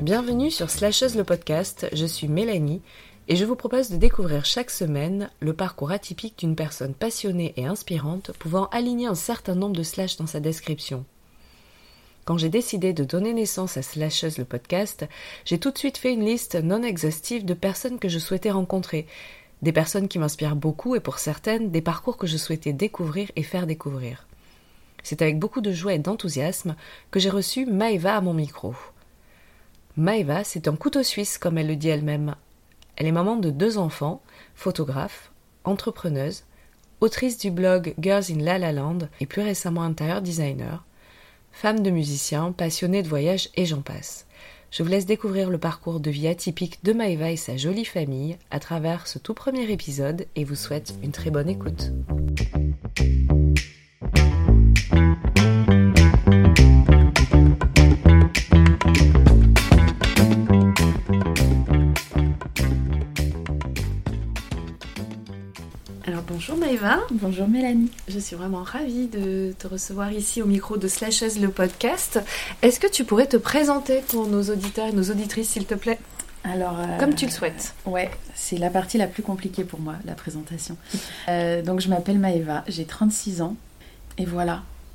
Bienvenue sur Slasheuse le podcast, je suis Mélanie et je vous propose de découvrir chaque semaine le parcours atypique d'une personne passionnée et inspirante pouvant aligner un certain nombre de slash dans sa description. Quand j'ai décidé de donner naissance à Slasheuse le podcast, j'ai tout de suite fait une liste non exhaustive de personnes que je souhaitais rencontrer, des personnes qui m'inspirent beaucoup et pour certaines des parcours que je souhaitais découvrir et faire découvrir. C'est avec beaucoup de joie et d'enthousiasme que j'ai reçu Maeva à mon micro. Maeva, c'est un couteau suisse, comme elle le dit elle-même. Elle est maman de deux enfants, photographe, entrepreneuse, autrice du blog Girls in La La Land et plus récemment intérieur designer, femme de musicien, passionnée de voyage et j'en passe. Je vous laisse découvrir le parcours de vie atypique de Maeva et sa jolie famille à travers ce tout premier épisode et vous souhaite une très bonne écoute. Bonjour Maëva. Bonjour Mélanie. Je suis vraiment ravie de te recevoir ici au micro de Slashes le podcast. Est-ce que tu pourrais te présenter pour nos auditeurs et nos auditrices s'il te plaît? Alors, euh, comme tu le souhaites. Ouais, c'est la partie la plus compliquée pour moi, la présentation. Euh, donc je m'appelle Maëva, j'ai 36 ans et voilà.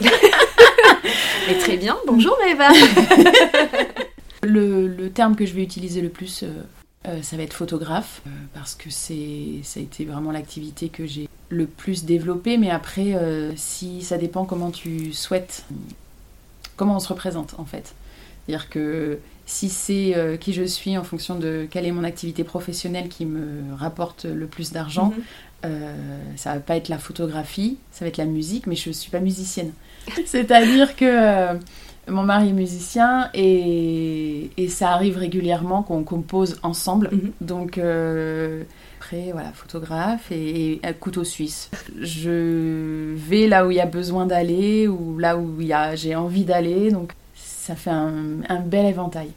Mais très bien, bonjour Maëva. le, le, terme que je vais utiliser le plus euh, ça va être photographe, euh, parce que c'est, ça a été vraiment l'activité que j'ai le plus développée. Mais après, euh, si ça dépend comment tu souhaites, comment on se représente en fait. C'est-à-dire que si c'est qui je suis en fonction de quelle est mon activité professionnelle qui me rapporte le plus d'argent, mhm. ça va pas être la photographie, ça va être la musique, mais je suis pas musicienne. C'est-à-dire que mon mari est musicien et, ça arrive régulièrement qu'on compose ensemble. Mhm. Donc, euh, après, voilà, photographe et, couteau suisse. Je vais là où il y a besoin d'aller ou là où j'ai envie d'aller. Donc, ça fait un, un bel éventail.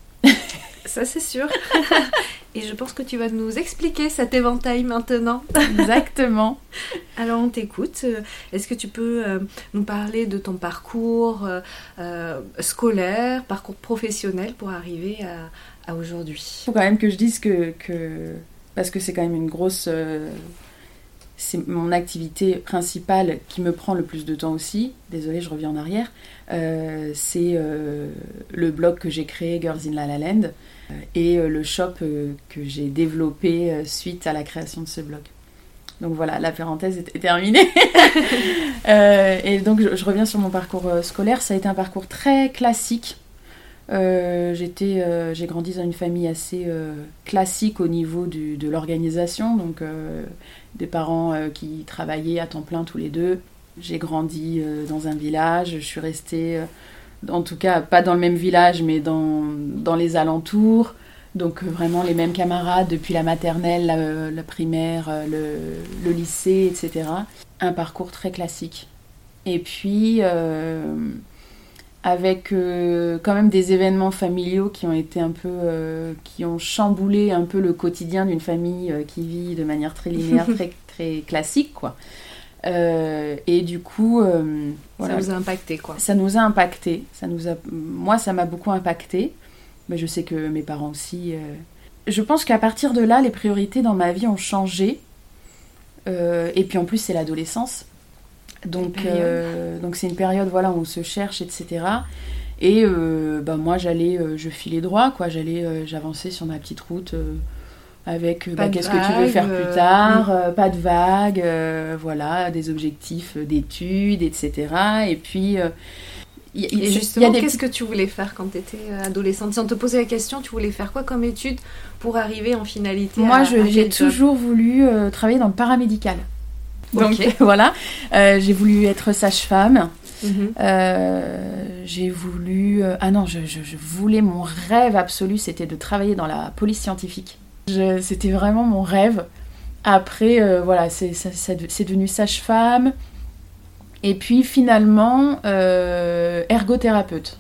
Ça, c'est sûr. Et je pense que tu vas nous expliquer cet éventail maintenant. Exactement. Alors on t'écoute. Est-ce que tu peux euh, nous parler de ton parcours euh, euh, scolaire, parcours professionnel pour arriver à, aujourd'hui? Il faut quand même que je dise que, parce que c'est quand même une grosse... c'est mon activité principale qui me prend le plus de temps aussi. Désolée, je reviens en arrière. c'est le blog que j'ai créé, Girls in La La Land et euh, le shop euh, que j'ai développé euh, suite à la création de ce blog. Donc voilà, la parenthèse est terminée. et donc je, reviens sur mon parcours scolaire. Ça a été un parcours très classique. J'ai grandi dans une famille assez classique au niveau de l'organisation, donc des parents qui travaillaient à temps plein tous les deux. J'ai grandi dans un village, je suis restée en tout cas pas dans le même village, mais dans, dans les alentours. Donc euh, vraiment les mêmes camarades depuis la maternelle, la, primaire, euh, le, le, lycée, etc. Un parcours très classique. Et puis euh, avec quand même des événements familiaux qui ont été un peu, qui ont chamboulé un peu le quotidien d'une famille qui vit de manière très linéaire, très, très classique, quoi. Euh, et du coup, euh, ça nous a impacté quoi. Ça nous a impacté. Ça nous a, moi, ça m'a beaucoup impacté. Mais je sais que mes parents aussi. Euh, je pense qu'à partir de là, les priorités dans ma vie ont changé. et puis en plus, c'est l'adolescence. Donc, donc c'est une période voilà où on se cherche, etc. Et bah, moi, j'allais, je filais droit, quoi. J'allais, j'avançais sur ma petite route avec bah, qu'est-ce que tu veux faire plus euh, tard, euh, pas de vagues, euh, voilà, des objectifs d'études, etc. Et puis. et justement, qu'est-ce que tu voulais faire quand tu étais adolescente? Si on te posait la question, tu voulais faire quoi comme étude pour arriver en finalité Moi, j'ai toujours voulu travailler dans le paramédical. Donc voilà, j'ai voulu être sage-femme. Mhm. j'ai voulu. ah non, je, voulais mon rêve absolu, c'était de travailler dans la police scientifique. C'était vraiment mon rêve. Après, euh, voilà, c'est devenu sage-femme. Et puis finalement, euh, ergothérapeute.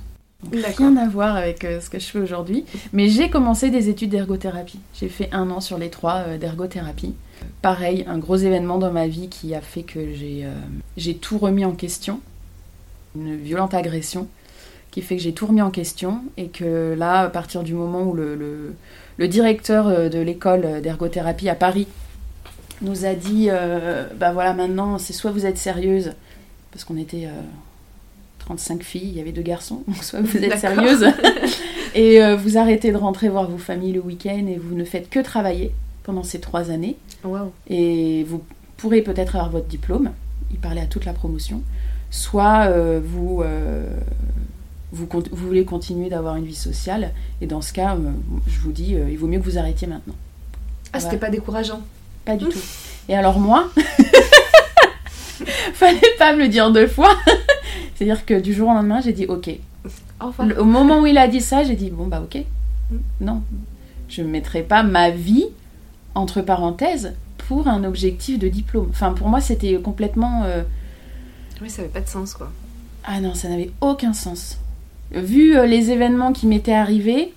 Rien à voir avec euh, ce que je fais aujourd'hui. Mais j'ai commencé des études d'ergothérapie. J'ai fait un an sur les trois euh, d'ergothérapie. Pareil, un gros événement dans ma vie qui a fait que j'ai j'ai tout remis en question. Une violente agression qui fait que j'ai tout remis en question et que là, à partir du moment où le, le, le directeur de l'école d'ergothérapie à Paris nous a dit, bah voilà, maintenant, c'est soit vous êtes sérieuse, parce qu'on était 35 filles, il y avait deux garçons, donc soit vous êtes sérieuse et euh, vous arrêtez de rentrer voir vos familles le week-end et vous ne faites que travailler pendant ces trois années. Et vous pourrez peut-être avoir votre diplôme, il parlait à toute la promotion, soit euh, vous, euh, vous, vous, voulez continuer d'avoir une vie sociale, et dans ce cas, je vous dis, il vaut mieux que vous arrêtiez maintenant. Ah, c'était pas décourageant Pas du tout. Et alors moi, fallait pas me le dire deux fois. C'est-à-dire que du jour au lendemain, j'ai dit ok. Au moment où il a dit ça, j'ai dit bon bah ok. Mm. Non, je ne mettrai pas ma vie entre parenthèses pour un objectif de diplôme. Enfin, pour moi, c'était complètement. Euh, oui, ça n'avait pas de sens quoi. Ah non, ça n'avait aucun sens. Vu euh, les événements qui m'étaient arrivés,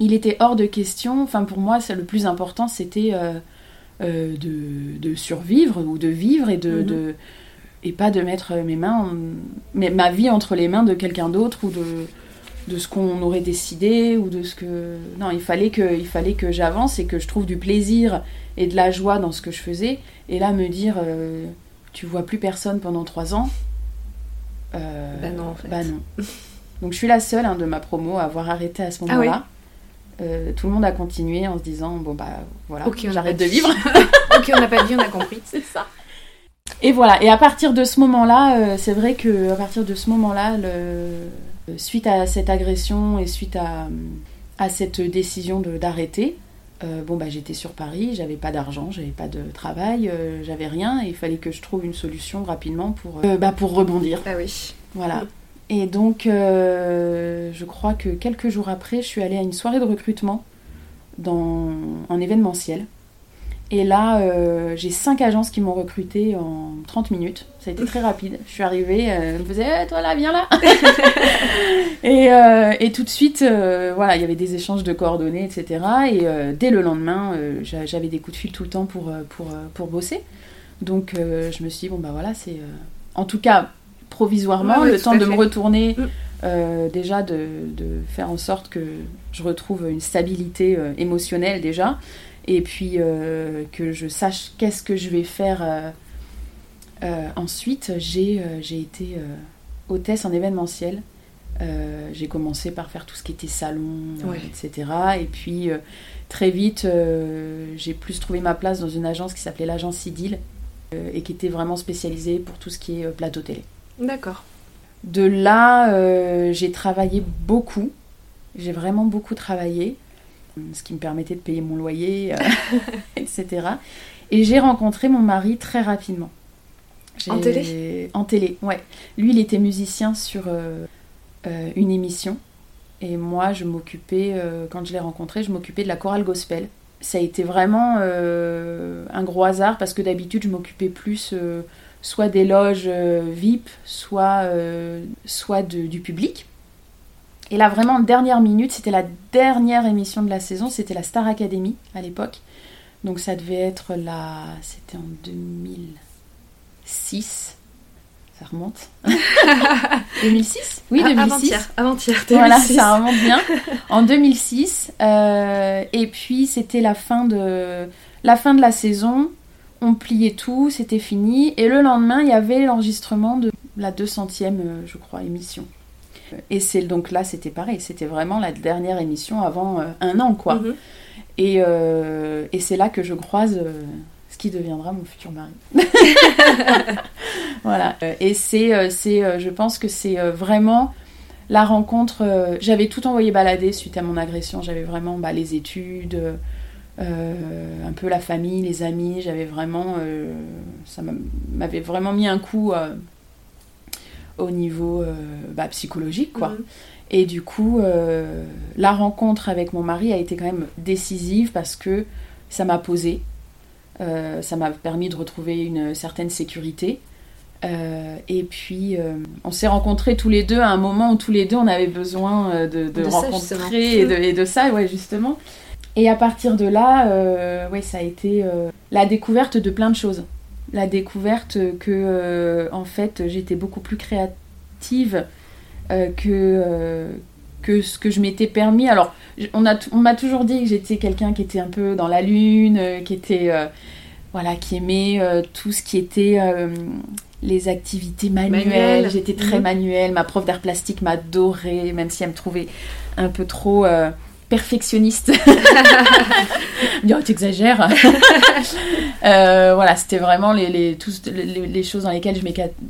il était hors de question. Enfin, pour moi, le plus important, c'était euh, de, survivre ou de vivre et de et pas de mettre mes mains, mais ma vie entre les mains de quelqu'un d'autre ou de, de ce qu'on aurait décidé ou de ce que non il fallait que il fallait que j'avance et que je trouve du plaisir et de la joie dans ce que je faisais. Et là me dire euh, tu vois plus personne pendant trois ans euh, bah non en fait. bah non. Donc je suis la seule hein, de ma promo à avoir arrêté à ce ah moment-là. Euh, tout le monde a continué en se disant bon bah voilà j'arrête de vivre. Ok on n'a pas dit on a compris. C'est ça. Et voilà, et à partir de ce moment-là, euh, c'est vrai que à partir de ce moment-là, suite à cette agression et suite à, à cette décision d'arrêter, euh, bon bah j'étais sur Paris, j'avais pas d'argent, j'avais pas de travail, euh, j'avais rien, et il fallait que je trouve une solution rapidement pour, bah, pour rebondir. Ah oui. Voilà. Et donc, je crois que quelques jours après, je suis allée à une soirée de recrutement dans un événementiel. Et là, euh, j'ai cinq agences qui m'ont recruté en 30 minutes. Ça a été très rapide. Je suis arrivée, euh, elle me faisait eh, Toi là, viens là et, euh, et, tout de suite, voilà, il y avait des échanges de coordonnées, etc. Et dès le lendemain, j'avais des coups de fil tout le temps pour, pour, pour bosser. Donc je me suis dit Bon, bah voilà, c'est. en tout cas, provisoirement, le temps de me retourner. Mm. déjà de, de, faire en sorte que je retrouve une stabilité émotionnelle déjà, et puis euh, que je sache qu'est-ce que je vais faire euh, euh, ensuite. J'ai été hôtesse en événementiel. j'ai commencé par faire tout ce qui était salon, etc. Et puis très vite, j'ai plus trouvé ma place dans une agence qui s'appelait l'agence Idil et qui était vraiment spécialisée pour tout ce qui est plateau télé. D'accord. De là, j'ai travaillé beaucoup. J'ai vraiment beaucoup travaillé ce qui me permettait de payer mon loyer, euh, etc. Et j'ai rencontré mon mari très rapidement. En télé? En télé, ouais. Lui, il était musicien sur euh, euh, une émission. Et moi, je m'occupais, quand je l'ai rencontré, je m'occupais de la chorale gospel. Ça a été vraiment un gros hasard parce que d'habitude, je m'occupais plus soit des loges VIP, soit, soit du public. Et là, vraiment, dernière minute, c'était la dernière émission de la saison, c'était la Star Academy à l'époque. Donc ça devait être la... C'était en 2006. Ça remonte. 2006 Oui, 2006. Avant-hier, avant-hier. Voilà, ça remonte bien. En 2006. Euh, et puis, c'était la fin de la fin de la saison. On pliait tout, c'était fini. Et le lendemain, il y avait l'enregistrement de la 200e, euh, je crois, émission. Et c'est donc là, c'était pareil, c'était vraiment la dernière émission avant euh, un an, quoi. Mhm. Et, euh, et c'est là que je croise euh, ce qui deviendra mon futur mari. voilà. Et c'est, c'est, je pense que c'est vraiment la rencontre. j'avais tout envoyé balader suite à mon agression. J'avais vraiment bah, les études. un peu la famille, les amis, j'avais vraiment, ça m'avait vraiment mis un coup au niveau euh, bah, psychologique, quoi. Mhm. Et du coup, euh, la rencontre avec mon mari a été quand même décisive parce que ça m'a posé, euh, ça m'a permis de retrouver une certaine sécurité. et puis, on s'est rencontrés tous les deux à un moment où tous les deux on avait besoin de, rencontrer et, de, ça, ouais, justement. Et à partir de là, ouais, ça a été la découverte de plein de choses. La découverte que, en fait, j'étais beaucoup plus créative que que ce que je m'étais permis. Alors, on m'a on toujours dit que j'étais quelqu'un qui était un peu dans la lune, euh, qui était. Euh, voilà, qui aimait euh, tout ce qui était les activités manuelles. J'étais très mhm. manuelle. Ma prof d'art plastique m'adorait, même si elle me trouvait un peu trop perfectionniste. tu exagères. voilà, c'était vraiment les, les, les, choses dans lesquelles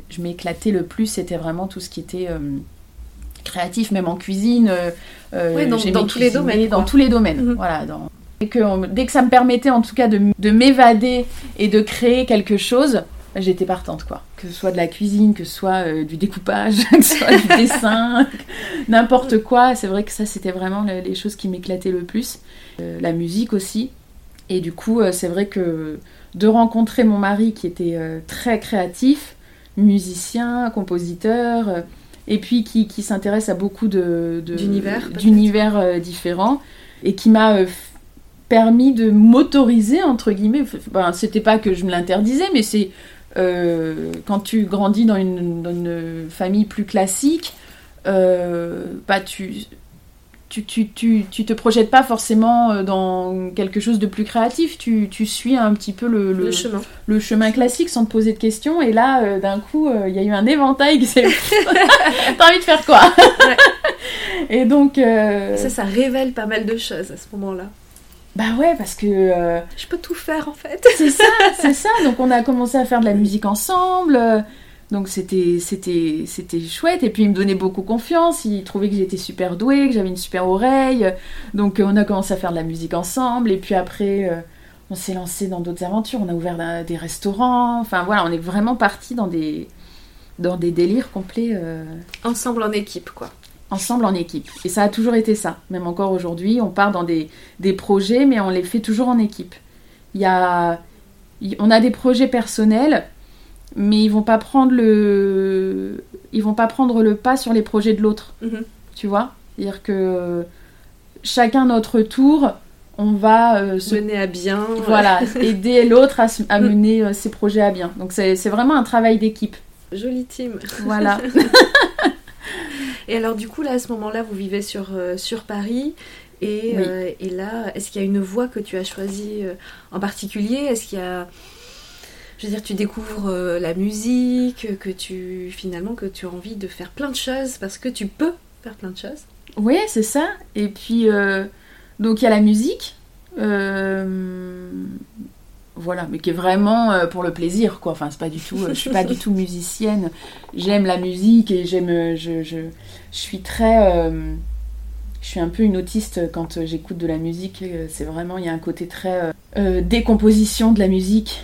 je m'éclatais le plus, c'était vraiment tout ce qui était créatif, même en cuisine. Euh, euh, dans, tous les domaines. Dans tous les domaines. Voilà. Et que, dès que ça me permettait en tout cas de, de m'évader et de créer quelque chose, j'étais partante quoi. Que ce soit de la cuisine, que ce soit euh, du découpage, que ce soit du dessin, n'importe quoi. C'est vrai que ça c'était vraiment les choses qui m'éclataient le plus. la musique aussi. Et du coup, c'est vrai que de rencontrer mon mari qui était très créatif, musicien, compositeur, et puis qui, qui s'intéresse à beaucoup de, d'univers euh, différents et qui m'a euh, permis de m'autoriser entre guillemets. Ben, c'était pas que je me l'interdisais, mais c'est euh, quand tu grandis dans une, dans une famille plus classique, bah, tu tu, tu, tu, tu, te projettes pas forcément euh, dans quelque chose de plus créatif, tu, tu suis un petit peu le, le, chemin. le chemin classique sans te poser de questions. Et là, euh, d'un coup, euh, il y a eu un éventail qui s'est. T'as envie de faire quoi? Et donc. Ça, ça révèle pas mal de choses à ce moment-là. Bah ouais, parce que. Je peux tout faire en fait. c'est ça, c'est ça. Donc on a commencé à faire de la musique ensemble. Donc c'était c'était c'était chouette et puis il me donnait beaucoup confiance, il trouvait que j'étais super douée, que j'avais une super oreille. Donc euh, on a commencé à faire de la musique ensemble et puis après euh, on s'est lancé dans d'autres aventures, on a ouvert des restaurants. Enfin voilà, on est vraiment parti dans des dans des délires complets euh, ensemble en équipe quoi. Ensemble en équipe. Et ça a toujours été ça. Même encore aujourd'hui, on part dans des, des projets mais on les fait toujours en équipe. Il y a on a des projets personnels mais ils vont pas prendre le ils vont pas prendre le pas sur les projets de l'autre. Mhm. tu vois? C'est à dire que chacun notre tour on va euh, se mener à bien voilà. Aider l'autre à, mener euh, ses projets à bien. Donc c'est vraiment un travail d'équipe. Jolie team. Voilà et alors du coup là à ce moment là vous vivez sur, euh, sur Paris et, et là est-ce qu'il y a une voie que tu as choisie en particulier? Est-ce qu'il y a je veux dire, tu découvres euh, la musique, que tu finalement que tu as envie de faire plein de choses parce que tu peux faire plein de choses? Oui, c'est ça. Et puis euh, donc il y a la musique, euh, voilà, mais qui est vraiment pour le plaisir, quoi. Enfin, c'est pas du tout. je suis pas du tout musicienne. J'aime la musique et j'aime. Je, je, je, suis très. je suis un peu une autiste quand j'écoute de la musique. C'est vraiment, il y a un côté très décomposition de la musique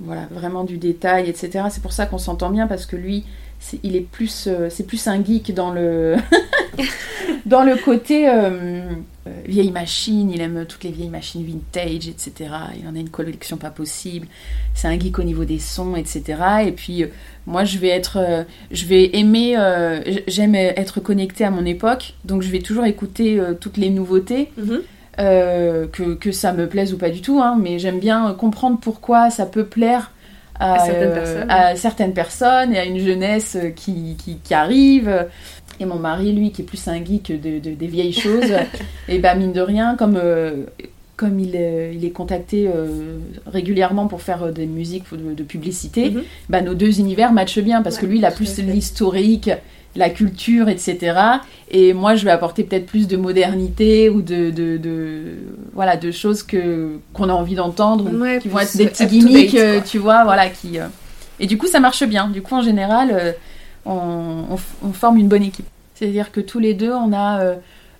voilà, vraiment du détail, etc. C'est pour ça qu'on s'entend bien parce que lui, il est plus, euh, c'est plus un geek dans le, dans le côté euh, euh, vieille machine. Il aime toutes les vieilles machines vintage, etc. Il en a une collection pas possible. C'est un geek au niveau des sons, etc. Et puis moi, je vais être, je vais aimer, j'aime être connectée à mon époque, donc je vais toujours écouter toutes les nouveautés. Mm-hmm. Euh, que, que, ça me plaise ou pas du tout, hein, mais j'aime bien comprendre pourquoi ça peut plaire à, certaines, personnes. et à une jeunesse qui, qui, arrive. Et mon mari, lui, qui est plus un geek de, des vieilles choses, et bah mine de rien, comme, euh, comme il, est, il est contacté euh, régulièrement pour faire des musiques de, publicité, mhm. bah, nos deux univers matchent bien parce que lui, il a plus l'historique la culture, etc. Et moi, je vais apporter peut-être plus de modernité ou de, de, voilà, de choses que qu'on a envie d'entendre, qui vont être des petits gimmicks, euh, tu vois, voilà, qui. Euh. Et du coup, ça marche bien. Du coup, en général, euh, on, forme une bonne équipe. C'est-à-dire que tous les deux, on a,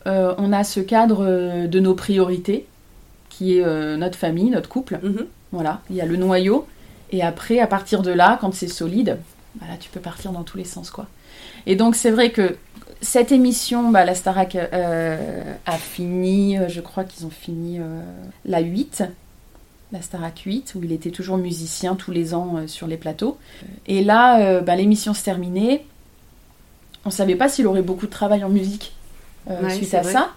on a ce cadre de nos priorités, qui est notre famille, notre couple. Mhm. Voilà, il y a le noyau. Et après, à partir de là, quand c'est solide, bah là, tu peux partir dans tous les sens, quoi. Et donc c'est vrai que cette émission, bah, la Starac euh, a fini, euh, je crois qu'ils ont fini euh, la 8. la Starac 8, où il était toujours musicien tous les ans euh, sur les plateaux. Et là, bah, l'émission se terminait. On savait pas s'il aurait beaucoup de travail en musique Ouais, suite à vrai. ça.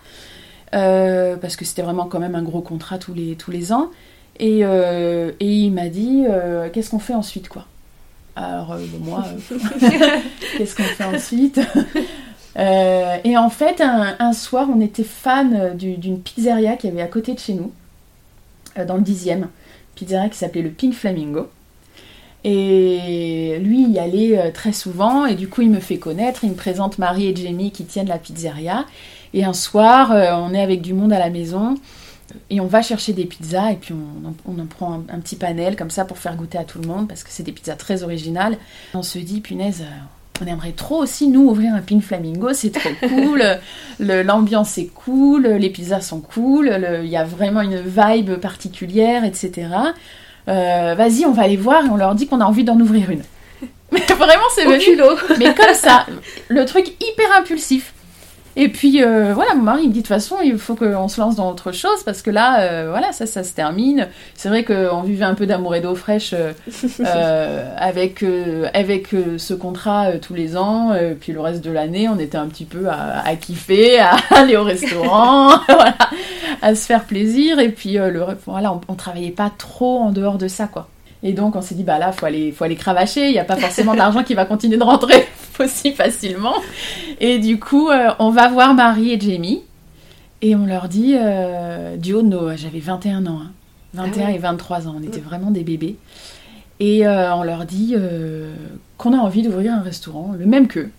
Parce que c'était vraiment quand même un gros contrat tous les, tous les ans. Et, et il m'a dit Qu'est-ce qu'on fait ensuite quoi? Alors, euh, moi, euh, qu'est-ce qu'on fait ensuite Euh, Et en fait, un, un soir, on était fan du- d'une pizzeria qui avait à côté de chez nous, dans le 10e. Pizzeria qui s'appelait le Pink Flamingo. Et lui, il y allait très souvent, et du coup, il me fait connaître. Il me présente Marie et Jamie qui tiennent la pizzeria. Et un soir, on est avec du monde à la maison, et on va chercher des pizzas, et puis on, en- on en prend un, un petit panel comme ça pour faire goûter à tout le monde, parce que c'est des pizzas très originales. On se dit, punaise, euh, on aimerait trop aussi, nous, ouvrir un Pink Flamingo, c'est trop cool, l'ambiance est cool, les pizzas sont cool, il y a vraiment une vibe particulière, etc. Euh, Vas-y, on va aller voir et on leur dit qu'on a envie d'en ouvrir une. Mais vraiment, c'est venu mais comme ça, le truc hyper impulsif. Et puis euh, voilà, mon mari me dit de toute façon, il faut qu'on se lance dans autre chose parce que là, euh, voilà, ça, ça se termine. C'est vrai qu'on vivait un peu d'amour et d'eau fraîche euh, avec, euh, avec ce contrat tous les ans. puis le reste de l'année, on était un petit peu à, à kiffer, à aller au restaurant, voilà, à se faire plaisir. Et puis euh, le, voilà, on, on travaillait pas trop en dehors de ça, quoi. Et donc on s'est dit, bah là, faut aller, faut aller cravacher, il n'y a pas forcément d'argent qui va continuer de rentrer aussi facilement. Et du coup, euh, on va voir Marie et Jamie, et on leur dit, euh, du haut de nos... J'avais 21 ans, hein. 21 Ah ouais. et 23 ans, on était vraiment des bébés. Et euh, on leur dit euh, qu'on a envie d'ouvrir un restaurant, le même qu'eux,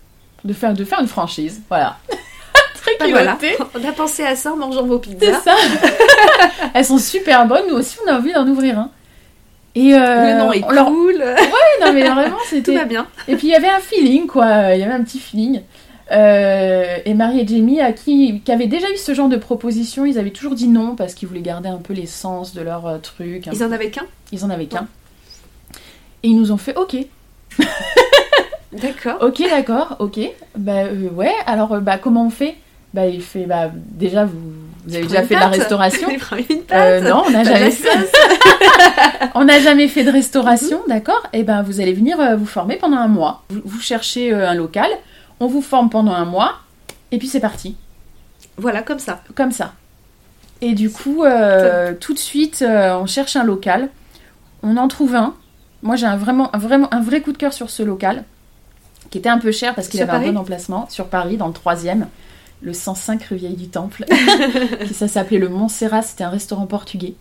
de faire, de faire une franchise, voilà. Très voilà. culotté. On a pensé à ça en mangeant vos C'est pizzas. ça. Elles sont super bonnes. Nous aussi, on a envie d'en ouvrir un. Et euh, Le nom est leur- cool. Non, mais vraiment, Tout c'était. va bien. Et puis il y avait un feeling, quoi. Il y avait un petit feeling. Euh, et Marie et Jamie, à qui, qui avaient déjà eu ce genre de proposition, ils avaient toujours dit non parce qu'ils voulaient garder un peu l'essence de leur euh, truc. Ils en avaient qu'un? Ils en avaient qu'un. Et ils nous ont fait OK. D'accord. Ok, d'accord, ok. Bah euh, ouais, alors bah comment on fait? Bah il fait bah déjà vous, vous avez déjà fait de la restauration Euh, Non, on n'a jamais fait. sauce On n'a jamais fait de restauration, d'accord? Et ben vous allez venir euh, vous former pendant un mois. Vous, vous cherchez euh, un local, on vous forme pendant un mois, et puis c'est parti, Voilà, comme ça. comme ça. Et du coup, euh, tout de suite, euh, on cherche un local, on en trouve un. Moi j'ai un, vraiment, un, vraiment un vrai coup de cœur sur ce local, qui était un peu cher parce qu'il avait Paris un bon emplacement, sur Paris, dans le troisième, le 105 rue Vieille du Temple. qui ça s'appelait le Montserrat, c'était un restaurant portugais.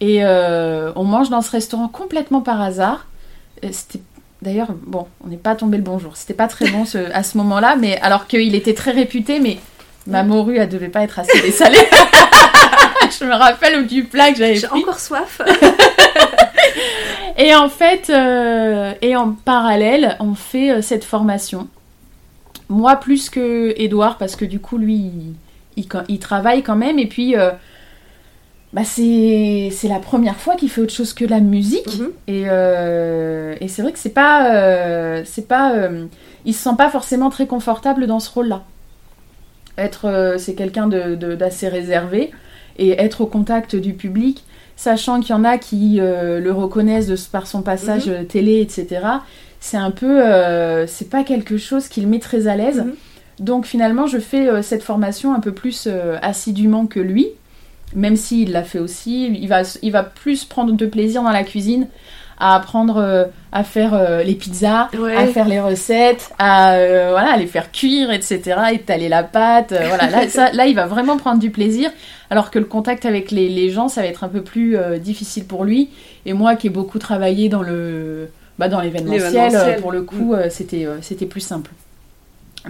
Et euh, on mange dans ce restaurant complètement par hasard. Euh, C'était d'ailleurs bon, on n'est pas tombé le bonjour. C'était pas très bon ce- à ce moment-là, mais alors qu'il était très réputé, mais ma morue elle devait pas être assez dessalée. Je me rappelle du plat que j'avais J'ai encore soif. Et en fait, euh, et en parallèle, on fait cette formation. Moi plus que Edouard, parce que du coup, lui, il, il- il travaille quand même. Et puis, euh, bah, c'est la première fois qu'il fait autre chose que la musique. Mhm. Et, euh, et c'est vrai que c'est pas. euh, c'est pas il se sent pas forcément très confortable dans ce rôle-là. Être, c'est quelqu'un de- de- d'assez réservé. Et être au contact du public, sachant qu'il y en a qui le reconnaissent de, par son passage euh, télé, etc. C'est un peu. euh, c'est pas quelque chose qui le met très à l'aise. Mhm. Donc finalement, je fais euh, cette formation un peu plus euh, assidûment que lui, même s'il l'a fait aussi. Il va, il va plus prendre de plaisir dans la cuisine à apprendre à faire les pizzas, Ouais. à faire les recettes, à voilà, à les faire cuire, etc., étaler la pâte. voilà, là, ça, là, il va vraiment prendre du plaisir, alors que le contact avec les, les gens, ça va être un peu plus difficile pour lui. Et moi, qui ai beaucoup travaillé dans le, bah, dans l'événementiel, euh, pour le coup, euh, c'était, euh, c'était plus simple.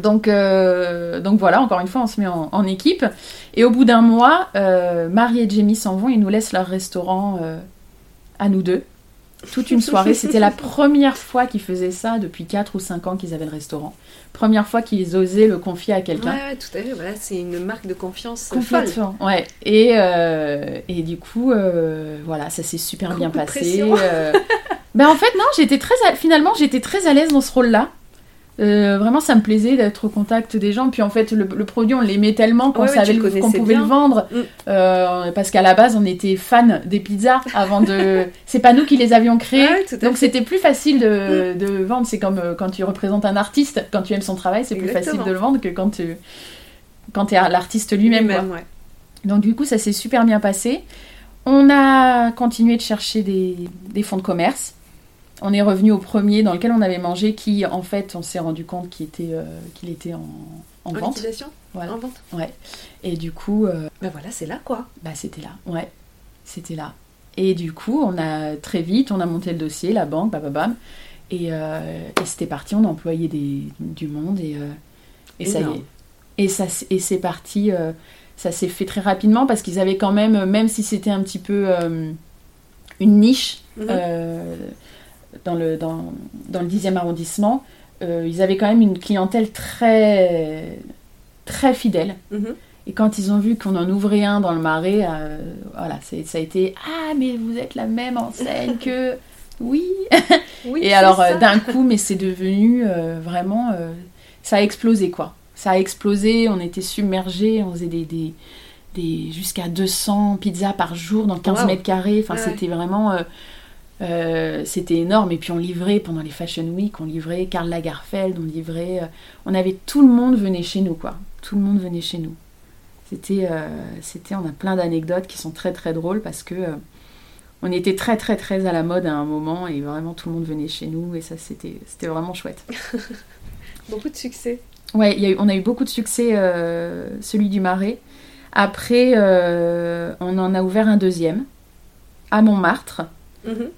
Donc, euh, donc voilà, encore une fois, on se met en, en équipe. Et au bout d'un mois, euh, Marie et Jamie s'en vont, ils nous laissent leur restaurant euh, à nous deux. Toute une soirée. C'était la première fois qu'ils faisaient ça depuis 4 ou 5 ans qu'ils avaient le restaurant. Première fois qu'ils osaient le confier à Ouais, quelqu'un. ouais, tout à fait. Voilà, c'est une marque de confiance folle. Complètement, ouais. Et, euh, et du coup, euh, voilà, ça s'est super bien passé. euh. Ben en fait, non, j'étais très, à- finalement, j'étais très à l'aise dans ce rôle-là. Euh, vraiment, ça me plaisait d'être au contact des gens. Puis en fait, le, le produit, on l'aimait tellement qu'on Ouais, savait qu'on pouvait bien. le vendre. Mm. Euh, parce qu'à la base, on était fans des pizzas avant de. C'est pas nous qui les avions créées. Ouais, donc c'était plus facile de, de vendre. C'est comme euh, quand tu représentes un artiste, quand tu aimes son travail, c'est plus facile de le vendre que quand tu quand es l'artiste lui-même. ouais. Donc du coup, ça s'est super bien passé. On a continué de chercher des, des fonds de commerce. On est revenu au premier dans lequel on avait mangé, qui en fait, on s'est rendu compte qu'il était, euh, qu'il était en, en En vente. liquidation Voilà. En vente Ouais. Et du coup, euh, Ben voilà, c'est là quoi. bah, c'était là. Ouais, c'était là. Et du coup, on a très vite, on a monté le dossier, la banque, bam, bam, bam. Et, euh, et c'était parti, on a employé des, du monde et, et ça y est. Et, ça, et c'est parti, ça s'est fait très rapidement parce qu'ils avaient quand même, même si c'était un petit peu une niche Mhm. Dans, le, dans, dans le 10e arrondissement, euh, ils avaient quand même une clientèle très, très fidèle. Mhm. Et quand ils ont vu qu'on en ouvrait un dans le marais, euh, voilà, ça a été Ah, mais vous êtes la même enseigne que. Oui Oui, Et alors, euh, d'un coup, mais c'est devenu vraiment. ça a explosé, quoi. Ça a explosé, on était submergés, on faisait des. des, des- jusqu'à 200 pizzas par jour dans 15 Wow. mètres carrés. Enfin, Ouais, c'était vraiment. Euh, c'était énorme. Et puis on livrait pendant les Fashion Week, on livrait Karl Lagerfeld, on livrait. euh, on avait tout le monde venait chez nous, quoi. Tout le monde venait chez nous. C'était, euh, c'était, on a plein d'anecdotes qui sont très très drôles parce que on était très très très à la mode à un moment et vraiment tout le monde venait chez nous et ça c'était, c'était vraiment chouette. Beaucoup de succès. Ouais, il y a eu- on a eu beaucoup de succès, celui du Marais. Après, on en a ouvert un deuxième à Montmartre.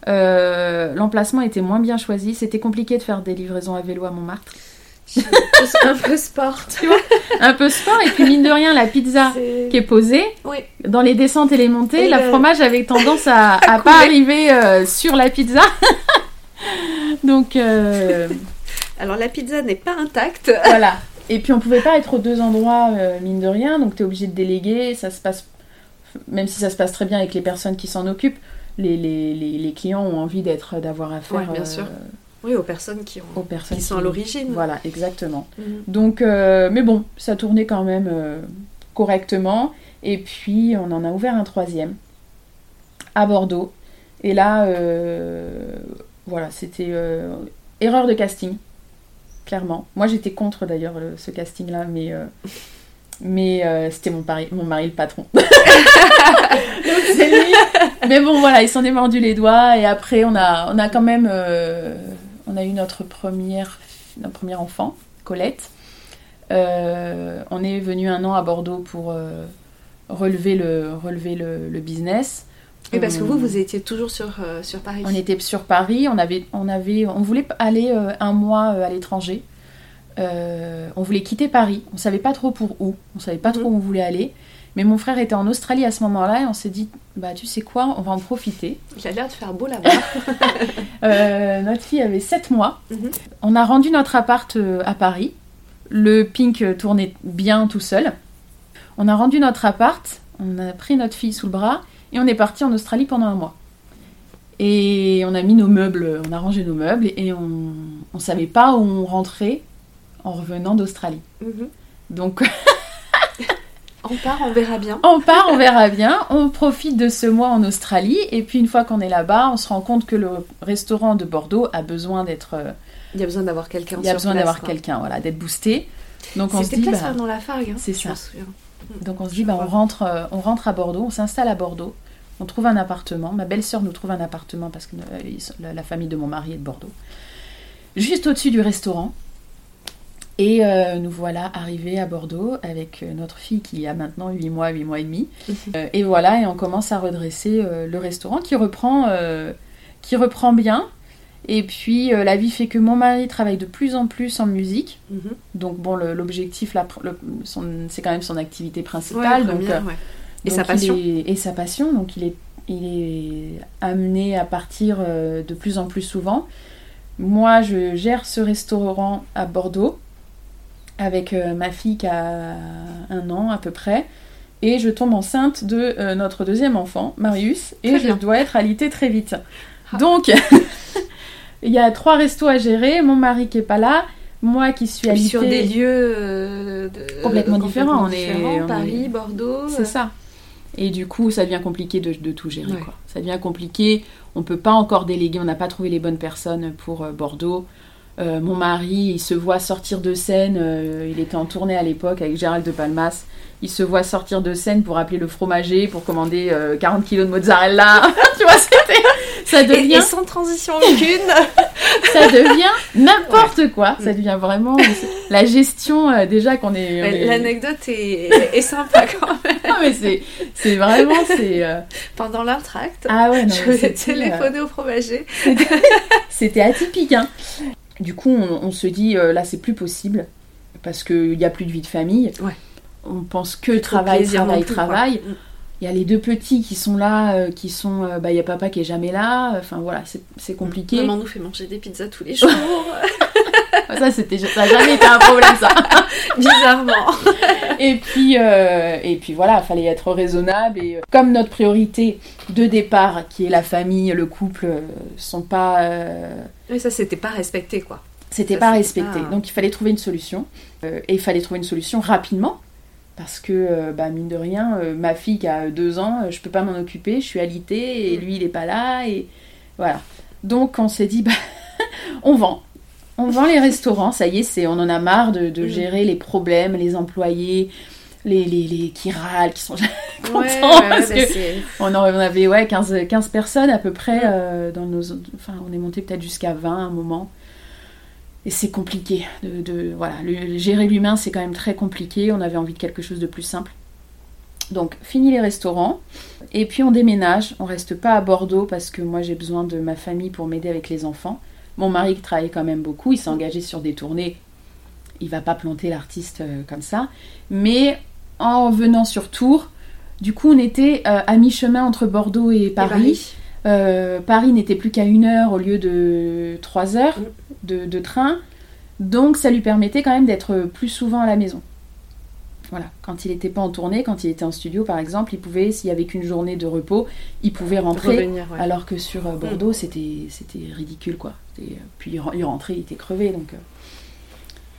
Euh, l'emplacement était moins bien choisi. C'était compliqué de faire des livraisons à vélo à Montmartre. C'est un peu sport, tu vois. Un peu sport et puis mine de rien, la pizza qui est posée, Oui. dans les descentes et les montées, Et la le- fromage avait tendance à, à couler. pas arriver euh, sur la pizza. Donc euh, Alors la pizza n'est pas intacte. voilà. Et puis on pouvait pas être aux deux endroits, euh, mine de rien, donc tu es obligé de déléguer. Ça se passe, même si ça se passe très bien avec les personnes qui s'en occupent, les, les, les, les clients ont envie d'être, d'avoir affaire Ouais, bien euh, sûr. Oui, aux personnes qui, ont... aux personnes qui sont à l'origine. Voilà, exactement. Mhm. Donc, euh, mais bon, ça tournait quand même euh, correctement. Et puis, on en a ouvert un troisième à Bordeaux. Et là, euh, voilà, c'était erreur de casting, clairement. Moi, j'étais contre d'ailleurs le- ce casting-là, mais, mais euh, c'était mon, pari- mon mari le patron. Donc, c'est lui. Mais bon, voilà, il s'en est mordu les doigts. Et après, on a, on a quand même. euh, on a eu notre première, notre premier enfant, Colette. Euh, on est venu un an à Bordeaux pour relever, le, relever le, le business. Oui, parce que vous, vous étiez toujours sur, sur Paris. on était sur Paris, on, avait, on, avait, on voulait aller un mois à l'étranger. Euh, on voulait quitter Paris, on savait pas trop pour où, on savait pas Mhm. trop où on voulait aller. Mais mon frère était en Australie à ce moment-là et on s'est dit, bah tu sais quoi, on va en profiter. Il a l'air de faire beau là-bas. Euh, notre fille avait 7 mois. Mhm. On a rendu notre appart euh, à Paris. Le pink tournait bien tout seul. On a rendu notre appart, on a pris notre fille sous le bras et on est parti en Australie pendant un mois. Et on a mis nos meubles, on a rangé nos meubles et on ne savait pas où on rentrait en revenant d'Australie. Mhm. Donc On part, on verra bien. on part, on verra bien, on profite de ce mois en Australie et puis une fois qu'on est là-bas, on se rend compte que le restaurant de Bordeaux a besoin d'être Il y a besoin d'avoir quelqu'un il y a besoin d'avoir quelqu'un, voilà, d'être boosté. Donc on se C'était dit, place bah, dans la Fargue. hein, c'est ça. souviens. donc on se dit, bah, on rentre, euh, on rentre à Bordeaux, on s'installe à Bordeaux, on trouve un appartement. Ma belle-sœur nous trouve un appartement parce que euh, la famille de mon mari est de Bordeaux, juste au-dessus du restaurant. Et euh, nous voilà arrivés à Bordeaux avec euh, notre fille qui a maintenant 8 mois, 8 mois et demi. Euh, et voilà, et on commence à redresser euh, le restaurant qui reprend, qui reprend bien. Et puis la vie fait que mon mari travaille de plus en plus en musique. Mhm. Donc bon, l'objectif, c'est quand même son activité Ouais, principale. donc, ouais. Et donc sa passion. est- et sa passion. Donc il est, il est amené à partir de plus en plus souvent. Moi, je gère ce restaurant à Bordeaux avec euh, ma fille qui a un an à peu près. Et je tombe enceinte de euh, notre deuxième enfant, Marius, et Très je bien. dois être alitée très vite. Ah. Donc, il y a trois restos à gérer, mon mari qui est pas là, moi qui suis alitée... Sur des lieux euh, de- Complètement différents, on est- on Paris, est- Bordeaux. C'est ça. Et du coup, ça devient compliqué de, de tout gérer. Ouais. Quoi. Ça devient compliqué. On peut pas encore déléguer. On n'a pas trouvé les bonnes personnes pour Bordeaux. Euh, mon mari, il se voit sortir de scène. euh, il était en tournée à l'époque avec Gérald de Palmas. Il se voit sortir de scène pour appeler le fromager pour commander euh, 40 kilos de mozzarella. tu vois, c'était. Ça devient, et sans transition aucune. ça devient n'importe quoi. Ça devient vraiment la gestion euh, déjà qu'on est. est- L'anecdote est, est sympa quand même. Non, mais c'est, c'est vraiment c'est. euh, Pendant l'entracte, Ah ouais, non, je vais euh, téléphoner au fromager. C'était atypique. Hein. Du coup, on, on se dit, euh, là, c'est plus possible. Parce qu'il n'y a plus de vie de famille. Ouais. On pense que travail, travail, plus, travail. Mm. Il y a les deux petits qui sont là, euh, qui sont. euh, bah, il y a papa qui est jamais là. Enfin, voilà, c'est, c'est compliqué. Maman nous fait manger des pizzas tous les jours. Ça, c'était, ça n'a jamais été un problème, ça. Bizarrement. Et puis, euh, et puis voilà, il fallait être raisonnable. Et euh, comme notre priorité de départ, qui est la famille, le couple, euh, sont pas. euh, Mais ça, c'était pas respecté quoi. C'était Ça, pas respecté. pas- Donc il fallait trouver une solution. Euh, et il fallait trouver une solution rapidement. Parce que, bah, mine de rien, ma fille qui a deux ans, je peux pas m'en occuper, je suis alitée et Mm. lui il est pas là. Et voilà. Donc on s'est dit, bah, on vend. On vend les restaurants, ça y est, c'est, on en a marre de, de Mm. gérer les problèmes, les employés, les, les, les qui râlent, qui sont contents. Ouais, ouais, parce bah, que on, en- on avait ouais, 15, 15 personnes à peu près Mm. euh, dans nos. Enfin, on est monté peut-être jusqu'à 20 à un moment. Et c'est compliqué. De, de- voilà, le- gérer l'humain, c'est quand même très compliqué. On avait envie de quelque chose de plus simple. Donc, fini les restaurants. Et puis, on déménage. On reste pas à Bordeaux parce que moi, j'ai besoin de ma famille pour m'aider avec les enfants. Mon mari qui travaille quand même beaucoup, il s'est engagé sur des tournées. Il va pas planter l'artiste euh, comme ça. Mais en venant sur Tours, du coup, on était euh, à mi-chemin entre Bordeaux et Et Paris. Euh, Paris n'était plus qu'à une heure au lieu de trois heures de, de train. Donc ça lui permettait quand même d'être plus souvent à la maison. Voilà, quand il n'était pas en tournée, quand il était en studio par exemple, il pouvait, s'il y avait qu'une journée de repos, il pouvait rentrer. Revenir, ouais. Alors que sur euh, Bordeaux, c'était c'était ridicule quoi. C'était- euh, Puis il ren- il rentrait, il était crevé donc euh,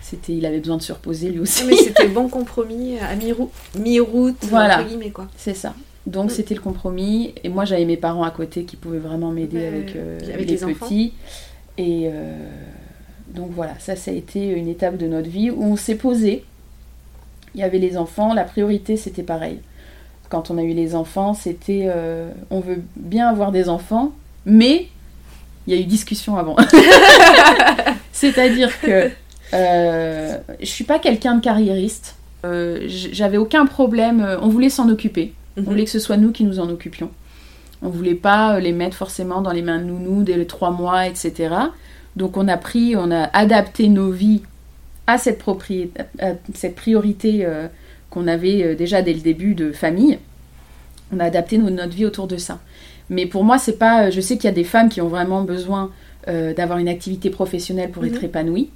c'était, il avait besoin de se reposer lui aussi. Ah, Mais c'était le bon compromis à mi-rou- mi-route, Voilà. entre guillemets quoi. C'est ça. Donc Mm. c'était le compromis. Et moi j'avais mes parents à côté qui pouvaient vraiment m'aider avec, euh, les, petits. Et euh, donc voilà, ça ça a été une étape de notre vie où on s'est posé. Il y avait les enfants, la priorité c'était pareil. Quand on a eu les enfants, c'était euh, on veut bien avoir des enfants, mais il y a eu discussion avant. C'est-à-dire que euh, je suis pas quelqu'un de carriériste. Euh, J'avais aucun problème. On voulait s'en occuper. On Mhm. voulait que ce soit nous qui nous en occupions. On voulait pas les mettre forcément dans les mains de nounou dès les trois mois, etc. Donc on a pris, on a adapté nos vies à cette, à cette priorité euh, qu'on avait euh, déjà dès le début de famille. On a adapté no- notre vie autour de ça. Mais pour moi, c'est pas. Je sais qu'il y a des femmes qui ont vraiment besoin euh, d'avoir une activité professionnelle pour être Mhm. épanouies.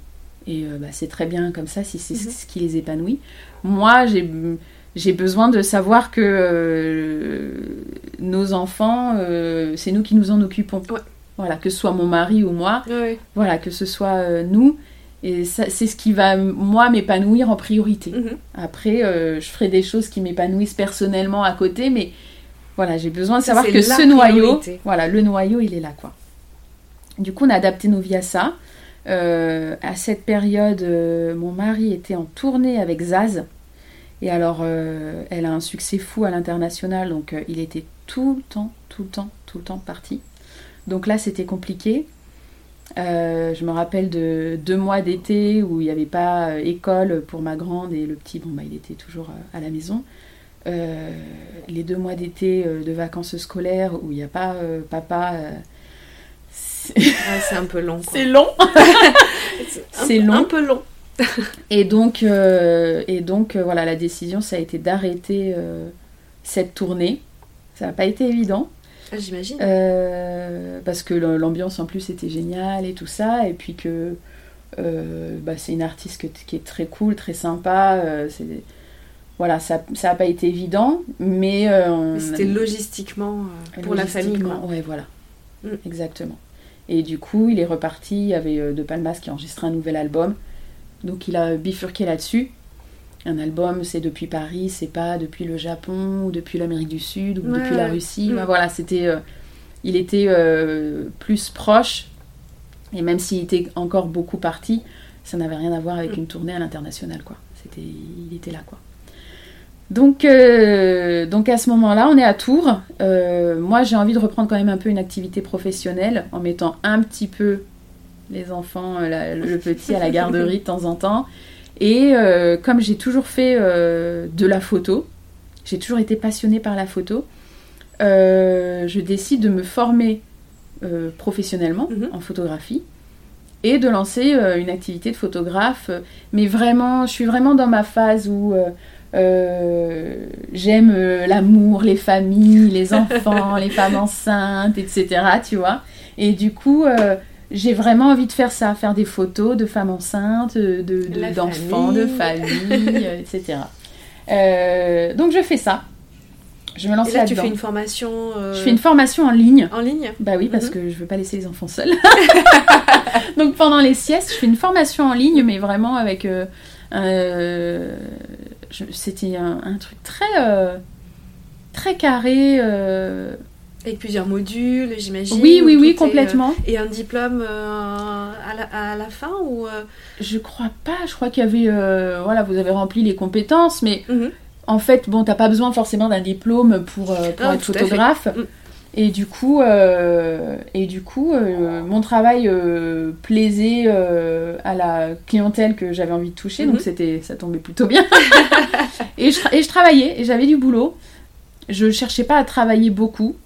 Et euh, bah, c'est très bien comme ça si c'est Mhm. ce qui les épanouit. Moi, j'ai j'ai besoin de savoir que euh, nos enfants, euh, c'est nous qui nous en occupons. Ouais. Voilà, que ce soit mon mari ou moi, ouais. voilà, que ce soit euh, nous. Et c'est ce qui va, moi, m'épanouir en priorité. Mhm. Après, euh, je ferai des choses qui m'épanouissent personnellement à côté, mais voilà, j'ai besoin de savoir que ce noyau, priorité. voilà, le noyau, il est là, quoi. Du coup, on a adapté nos vies à ça. Euh, à cette période, euh, mon mari était en tournée avec Zaz. Et alors, elle a un succès fou à l'international, donc il était tout le temps, tout le temps, tout le temps parti. Donc là, c'était compliqué. Euh, je me rappelle de deux mois d'été où il n'y avait pas euh, école pour ma grande et le petit, bon, bah, il était toujours euh, à la maison. Euh, les deux mois d'été de vacances scolaires où il n'y a pas euh, papa, c'est Ouais, un peu long. c'est long. c'est long. Un peu long. Et donc, et donc voilà, la décision, ça a été d'arrêter cette tournée. Ça n'a pas été évident. Ah, J'imagine. Euh, parce que l'ambiance en plus était géniale et tout ça, et puis que euh, bah, c'est une artiste que- qui est très cool, très sympa. euh, voilà, ça n'a pas été évident, mais C'était logistiquement pour la famille. Quoi. Ouais, voilà, Mm. exactement. Et du coup, il est reparti. Il y avait De Palmas qui enregistrait un nouvel album. Donc il a bifurqué là-dessus. Un album, c'est depuis Paris, c'est pas depuis le Japon, ou depuis l'Amérique du Sud, ou Ouais, depuis la. Russie. Mm. Ben voilà, c'était. euh, il était euh, plus proche. Et même s'il était encore beaucoup parti, ça n'avait rien à voir avec une tournée à l'international, quoi. C'était, il était là, quoi. Donc, euh, donc à ce moment-là, on est à Tours. Moi, j'ai envie de reprendre quand même un peu une activité professionnelle en mettant un petit peu les enfants, la- le petit à la garderie de temps en temps. Et euh, comme j'ai toujours fait euh, de la photo, j'ai toujours été passionnée par la photo, euh, je décide de me former professionnellement Mhm. en photographie et de lancer une activité de photographe. Mais vraiment, je suis vraiment dans ma phase où j'aime l'amour, les familles, les enfants, les femmes enceintes, etc. Tu vois. Et du coup, j'ai vraiment envie de faire ça, faire des photos de femmes enceintes, de, de- d'enfants, de famille. familles, euh, etc. Euh, donc je fais ça. Je me lance Et là, tu fais une formation euh, Je fais une formation en ligne. en ligne Bah oui, parce Mhm. que je veux pas laisser les enfants seuls. Donc pendant les siestes, je fais une formation en ligne, mais vraiment avec. euh, C'était un, un truc très. très carré. Avec plusieurs modules, j'imagine. Oui, oui, oui, est, euh, complètement. Et un diplôme euh, à, la, à la fin ou euh, Je crois pas, je crois qu'il y avait. euh, voilà, vous avez rempli les compétences, mais mhm. en fait, bon, t'as pas besoin forcément d'un diplôme pour, pour Non, être photographe. Mm. Et du coup, et du coup mon travail plaisait à la clientèle que j'avais envie de toucher, donc c'était, ça tombait plutôt bien. et, je, et je travaillais, et j'avais du boulot. Je cherchais pas à travailler beaucoup.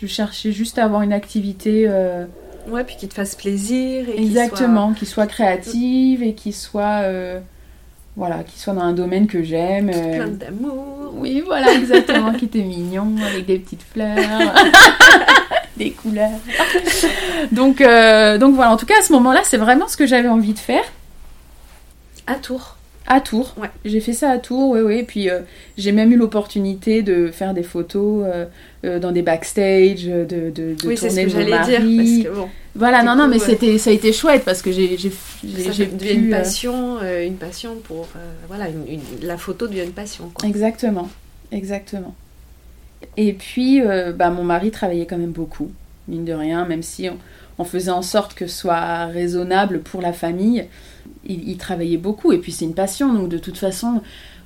Je cherchais juste à avoir une activité euh, Ouais, puis qu'il te fasse plaisir. Et exactement, qui soit créative et qui soit, euh, voilà, qui soit dans un domaine que j'aime. euh, plein d'amour. oui, voilà, exactement, qui était mignon, avec des petites fleurs, des couleurs. Donc, donc voilà, en tout cas, à ce moment-là, c'est vraiment ce que j'avais envie de faire. À Tours. À Tours. Ouais. J'ai fait ça à Tours, oui, oui. Puis euh, j'ai même eu l'opportunité de faire des photos euh, euh, dans des backstage, de, de, de oui, c'est ce tourner que j'allais dire. mari. Parce que bon, Voilà, non, non, mais c'était, ça a été chouette parce que j'ai, j'ai, j'ai, pu, une passion, euh, une passion pour. voilà, une- une- la photo devient une passion. Quoi. Exactement, exactement. Et puis, bah, mon mari travaillait quand même beaucoup, mine de rien, même si on, on faisait en sorte que ce soit raisonnable pour la famille. Il, il travaillait beaucoup, et puis c'est une passion, donc de toute façon,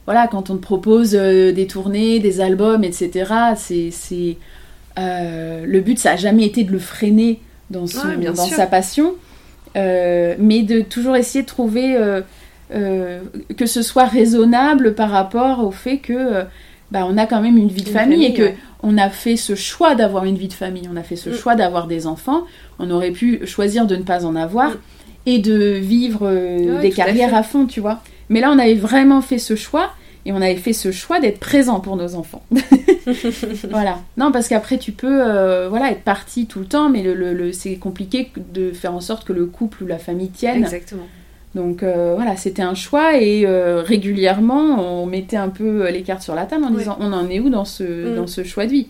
voilà, quand on te propose euh, des tournées, des albums, etc., c'est, euh, le but, ça n'a jamais été de le freiner dans, son, Ouais, dans sa passion, euh, mais de toujours essayer de trouver euh, que ce soit raisonnable par rapport au fait que bah, on a quand même une vie de Une famille, et que ouais. on a fait ce choix d'avoir une vie de famille, on a fait ce Mm. choix d'avoir des enfants, on aurait pu choisir de ne pas en avoir Mm. et de vivre euh, Ouais, des à carrières à, fond, tu vois. Mais là, on avait vraiment fait ce choix et on avait fait ce choix d'être présent pour nos enfants. voilà. Non, parce qu'après, tu peux euh, voilà, être parti tout le temps, mais le, le- le- c'est compliqué de faire en sorte que le couple ou la famille tienne. Exactement. Donc euh, voilà, c'était un choix et euh, régulièrement, on mettait un peu les cartes sur la table en Ouais. disant on en est où dans ce, Mm. dans ce choix de vie?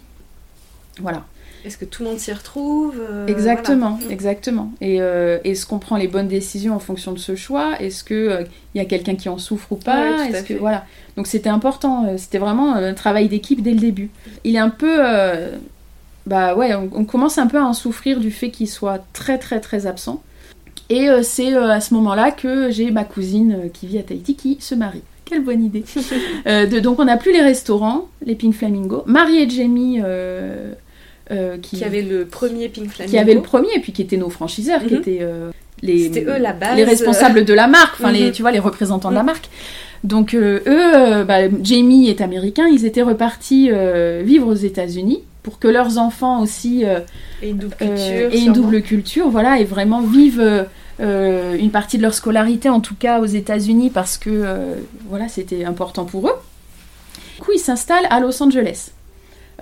Voilà. Est-ce que tout le monde s'y retrouve euh, Exactement, voilà. exactement. Et est-ce qu'on prend les bonnes décisions en fonction de ce choix? Est-ce que euh, il y a quelqu'un qui en souffre ou pas? Ouais, Est-ce que voilà. Donc c'était important. C'était vraiment un travail d'équipe dès le début. Il est un peu, bah ouais, on, on commence un peu à en souffrir du fait qu'il soit très très très absent. Et euh, c'est euh, à ce moment-là que j'ai ma cousine euh, qui vit à Tahiti qui se marie. Quelle bonne idée. De- donc on n'a plus les restaurants, les Pink Flamingo. Marie et Jamie euh, qui, Qui avait le premier Pink Flamingo. qui avait le premier, et puis qui étaient nos franchiseurs, qui Mhm. étaient euh, les, eux la base. les responsables de la marque, enfin les, Mhm. tu vois, les représentants de la Mhm. marque. Donc euh, eux, bah, Jamie est américain, ils étaient repartis vivre aux États-Unis pour que leurs enfants aussi Et une double culture. aient une sûrement. double culture, voilà, et vraiment vivent euh, euh, une partie de leur scolarité, en tout cas aux États-Unis, parce que euh, voilà, c'était important pour eux. Du coup, ils s'installent à Los Angeles.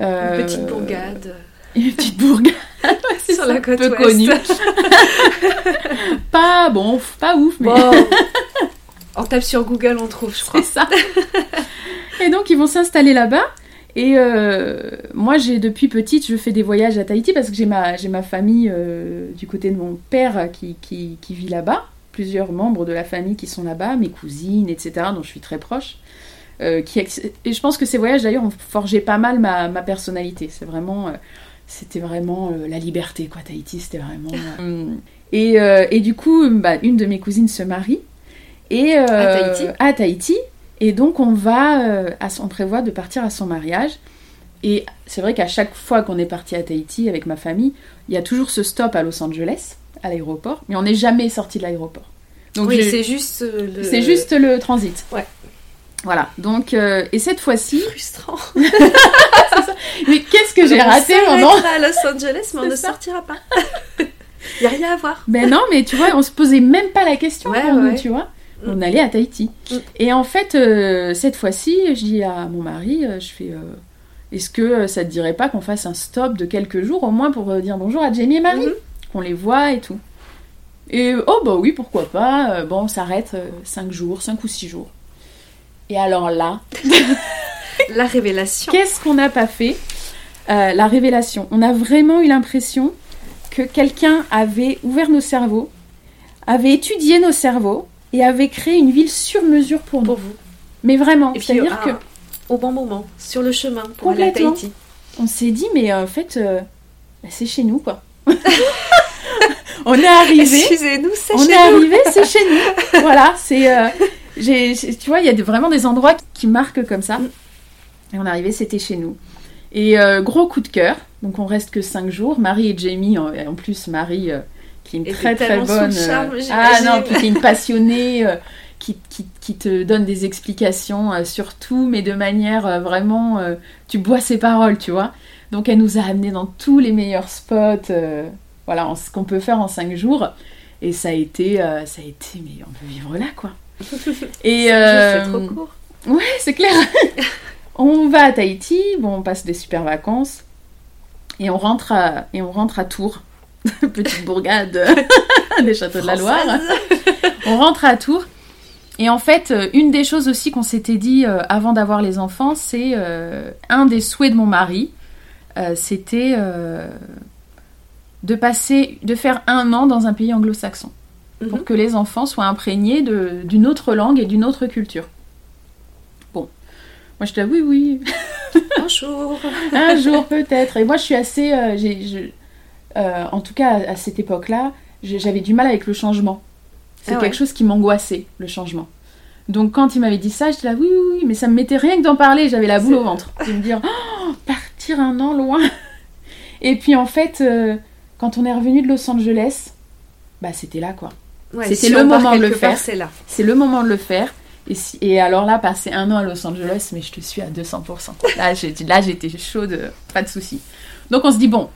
Euh, Une petite bourgade. Une petite bourgade. Sur ça, la côte peu ouest. connue. pas bon, pas ouf, mais on tape sur Google, on trouve, je crois. c'est ça. et donc ils vont s'installer là-bas. Et euh, moi, j'ai depuis petite, je fais des voyages à Tahiti parce que j'ai ma, j'ai ma famille euh, du côté de mon père qui, qui, qui vit là-bas. plusieurs membres de la famille qui sont là-bas, mes cousines, etc., dont je suis très proche. Euh, qui et je pense que ces voyages d'ailleurs ont forgé pas mal ma, ma personnalité. C'est vraiment, c'était vraiment la liberté quoi. Tahiti, c'était vraiment. euh, et, et du coup, bah, une de mes cousines se marie et À Tahiti? à Tahiti. Et donc on va, euh, à on prévoit de partir à son mariage. Et c'est vrai qu'à chaque fois qu'on est parti à Tahiti avec ma famille, il y a toujours ce stop à Los Angeles, à l'aéroport, mais on n'est jamais sorti de l'aéroport. Donc oui, c'est juste euh, le... c'est juste le transit. Ouais. Voilà. Donc, euh, et cette fois-ci, frustrant. mais qu'est-ce que j'ai On raté pendant à Los Angeles, mais on ne ça. sortira pas. Il y a rien à voir. Ben non, mais tu vois, on se posait même pas la question Ouais, pour nous, ouais. tu vois. On allait à Tahiti. Mm. Et en fait, euh, cette fois-ci, je dis à mon mari, euh, je fais, euh, est-ce que ça te dirait pas qu'on fasse un stop de quelques jours au moins pour dire bonjour à Jenny et Marie, Mhm. qu'on les voit et tout. Et oh bah oui, pourquoi pas. Bon, on s'arrête 5 jours, 5 ou 6 jours. Et alors là, La révélation. Qu'est-ce qu'on n'a pas fait? Euh, La révélation. On a vraiment eu l'impression que quelqu'un avait ouvert nos cerveaux, avait étudié nos cerveaux et avait créé une ville sur mesure pour nous. Pour vous. Mais vraiment, c'est-à-dire ah, que au bon moment, sur le chemin pour aller à. Tahiti. on s'est dit, mais euh, en fait, euh, bah, c'est chez nous quoi. on est arrivé. Excusez-nous, c'est On chez est arrivé, c'est chez nous. Voilà, c'est. euh, tu vois, il y a de- vraiment des endroits qui marquent comme ça. Mm. Et on est arrivé, c'était chez nous. Et euh, gros coup de cœur. Donc on reste que 5 jours. Marie et Jamie, en, en plus Marie, qui est une très très bonne. charme, euh, ah non, qui est une passionnée. euh, qui, qui, qui te donne des explications euh, sur tout, mais de manière euh, vraiment. euh, tu bois ses paroles, tu vois. Donc elle nous a amenés dans tous les meilleurs spots. voilà, en- ce qu'on peut faire en 5 jours. Et ça a été, ça a été, mais on peut vivre là, quoi. Et C'est trop court. ouais, c'est clair. on va à Tahiti, bon, on passe des super vacances, et on rentre à, et on rentre à Tours, petite bourgade des châteaux de la Loire. On rentre à Tours. Et en fait, euh, une des choses aussi qu'on s'était dit euh, avant d'avoir les enfants, c'est euh, un des souhaits de mon mari, euh, c'était euh, de passer, de faire un an dans un pays anglo-saxon pour Mhm. que les enfants soient imprégnés d'une autre langue et d'une autre culture. Bon, moi je dis oui, oui, Bonjour. un jour peut-être. Et moi je suis assez, euh, je- euh, en tout cas à, à cette époque-là, j'avais du mal avec le changement. C'est Ah ouais. quelque chose qui m'angoissait, le changement. Donc quand il m'avait dit ça, j'étais là oui, oui, oui, mais ça me mettait rien que d'en parler, j'avais la boule au ventre. De me dire, Oh, partir un an loin. Et puis en fait, euh, quand on est revenu de Los Angeles, bah c'était là quoi. Ouais, C'était si le moment de le faire. C'est là. C'est le moment de le faire. Et, si- et alors là, passer un an à Los Angeles, mais je te suis à 200%. Là, j'ai- là j'étais chaude, euh, pas de souci. Donc on se dit, bon,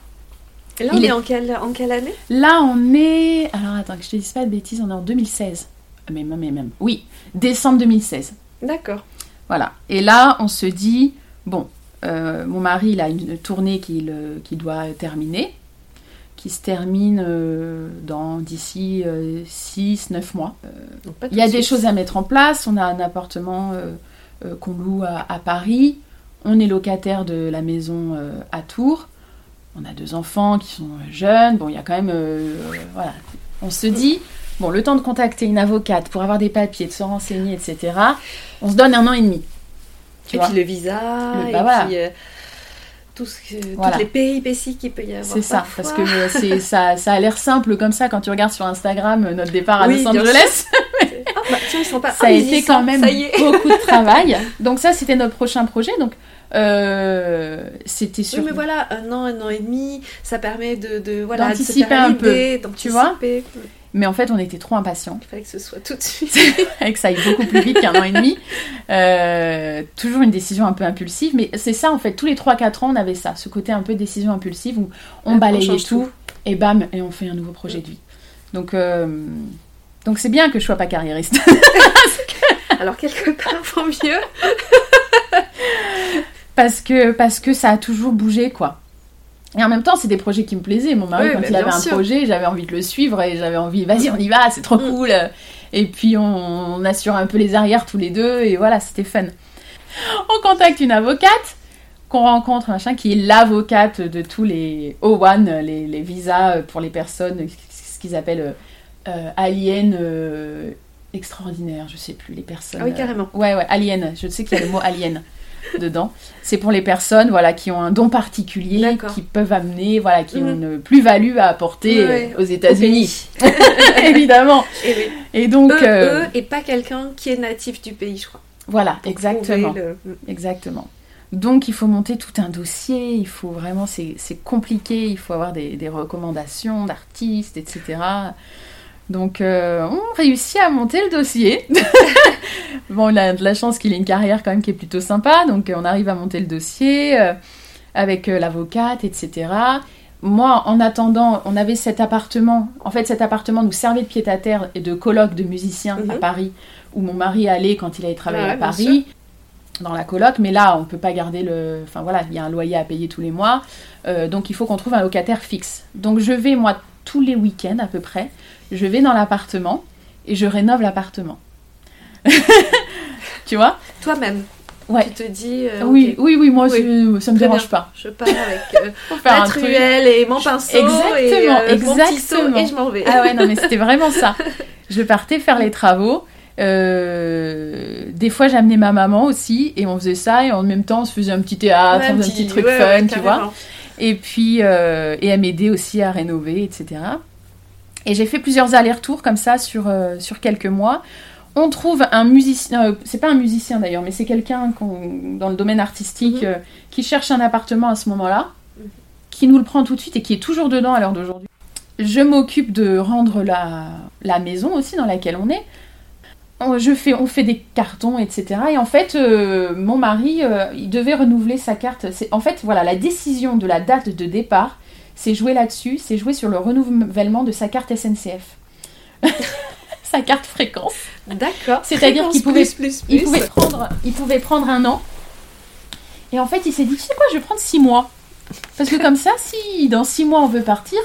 Et là, Il on est- est en quelle, en quelle année? Là on est... Alors attends, que je te dise pas de bêtises, on est en 2016. Ah, Mais même, mais même. Oui, décembre 2016. D'accord. Voilà. Et là, on se dit, bon, euh, mon mari, il a une tournée qu'il euh, doit terminer, qui se termine euh, dans d'ici 6-9 mois. Donc, pas tout Il y a de des choses à mettre en place. On a un appartement qu'on loue à, à Paris. On est locataire de la maison à Tours. On a deux enfants qui sont jeunes. Bon, il y a quand même. euh, euh, voilà. On se dit, bon, le temps de contacter une avocate pour avoir des papiers, de se renseigner, etc. On se donne un an et demi. Tu et vois puis le visa, Le- et bah voilà. puis euh, tout ce que- Voilà. toutes les péripéties qu'il peut y avoir. C'est ça, parce que euh, c'est ça, ça a l'air simple comme ça quand tu regardes sur Instagram euh, notre départ à Oui, Los Angeles. Ah, bah, tiens, ils sont pas. ça a été sont, quand même y est. beaucoup de travail. Donc ça, c'était notre prochain projet. Donc euh, c'était sur. Oui, mais voilà, un an, un an et demi, ça permet de, de voilà, de se D'anticiper faire un l'idée, tu vois. Mais en fait, on était trop impatients Il fallait que ce soit tout de suite. et que ça aille beaucoup plus vite qu'un an et demi. Euh, toujours une décision un peu impulsive, mais c'est ça en fait. Tous les 3-4 ans, on avait ça, ce côté un peu décision impulsive où on On balayait change tout, tout. et bam, et on fait un nouveau projet de vie. Donc euh, donc c'est bien que je sois pas carriériste. Alors, quelque part, vaut mieux. parce que parce que ça a toujours bougé quoi. Et en même temps, c'est des projets qui me plaisaient. Mon mari, Oui, quand il avait un sûr. projet, j'avais envie de le suivre et j'avais envie, vas-y, on y va, c'est trop Mm. cool. Et puis on, on assure un peu les arrières tous les deux et voilà, c'était fun. On contacte une avocate qu'on rencontre, machin, qui est l'avocate de tous les O1, les, les visas pour les personnes, ce qu'ils appellent euh, alien euh, extraordinaire, je sais plus les personnes. Ah oui, carrément. euh, ouais, ouais, alien. Je sais qu'il y a le mot alien dedans. C'est pour les personnes, voilà, qui ont un don particulier, qui peuvent amener, voilà, qui Mhm. ont une plus-value à apporter euh, aux États-Unis, évidemment. Et oui. Et donc, eux, euh, eux, et pas quelqu'un qui est natif du pays, je crois. voilà, exactement. le- Exactement. Donc il faut monter tout un dossier, il faut vraiment, c'est c'est compliqué, il faut avoir des, des recommandations d'artistes, etc. Donc euh, on réussit à monter le dossier. bon, on a de la chance qu'il ait une carrière quand même qui est plutôt sympa, donc euh, on arrive à monter le dossier euh, avec euh, l'avocate, etc. Moi, en attendant, on avait cet appartement. En fait, cet appartement nous servait de pied-à-terre et de colloque de musiciens à Mhm. Paris, où mon mari allait quand il allait travailler Ouais, à Paris dans la coloc, mais là on peut pas garder le. Enfin voilà, il y a un loyer à payer tous les mois, donc il faut qu'on trouve un locataire fixe. Donc je vais moi tous les week-ends à peu près, je vais dans l'appartement et je rénove l'appartement. tu vois? Toi-même. Ouais. Tu te dis. euh, Oui, oui, oui, moi Oui. je- ça me Très dérange pas. Je pars avec euh, ma truelle et mon pinceau Exactement, et euh, mon petit seau exactement. et je m'en vais. Ah ouais, non, mais c'était vraiment ça. Je partais faire les travaux. Euh, des fois, j'amenais ma maman aussi et on faisait ça et en même temps, on se faisait un petit théâtre, Ouais, un petit truc ouais, fun, ouais, tu vois. Et puis, euh, et elle m'aidait aussi à rénover, etc. Et j'ai fait plusieurs allers-retours comme ça sur, euh, sur quelques mois. On trouve un musicien, euh, c'est pas un musicien d'ailleurs, mais c'est quelqu'un dans le domaine artistique Mhm. euh, qui cherche un appartement à ce moment-là, qui nous le prend tout de suite et qui est toujours dedans à l'heure d'aujourd'hui. Je m'occupe de rendre la, la maison aussi dans laquelle on est. On, je fais, on fait des cartons, etc. Et en fait, euh, mon mari, il devait renouveler sa carte. En fait, voilà, la décision de la date de départ, c'est joué là-dessus, c'est joué sur le renouvellement de sa carte SNCF. sa carte fréquence. D'accord. C'est-à-dire qu'il pouvait- plus, plus, Il plus. pouvait, prendre, il pouvait prendre un an. Et en fait, il s'est dit, tu sais quoi, je vais prendre six mois. Parce que comme ça, si dans six mois on veut partir.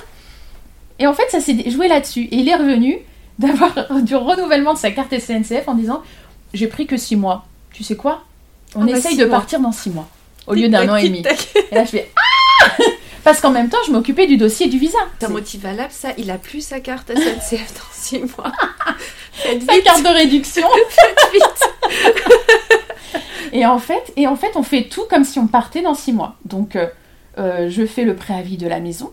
Et en fait, ça s'est joué là-dessus. Et il est revenu d'avoir du renouvellement de sa carte SNCF en disant, j'ai pris que six mois. Tu sais quoi? On Ah bah, essaye de mois. partir dans six mois. Au lieu d'un an et demi. Et là, je fais, ah Parce qu'en même temps, je m'occupais du dossier du visa. Un motif valable, ça. Il a plus sa carte SNCF dans 6 mois. Faites Sa carte de réduction. faites vite. Et en fait, et en fait, on fait tout comme si on partait dans six mois. Donc, euh, euh, je fais le préavis de la maison,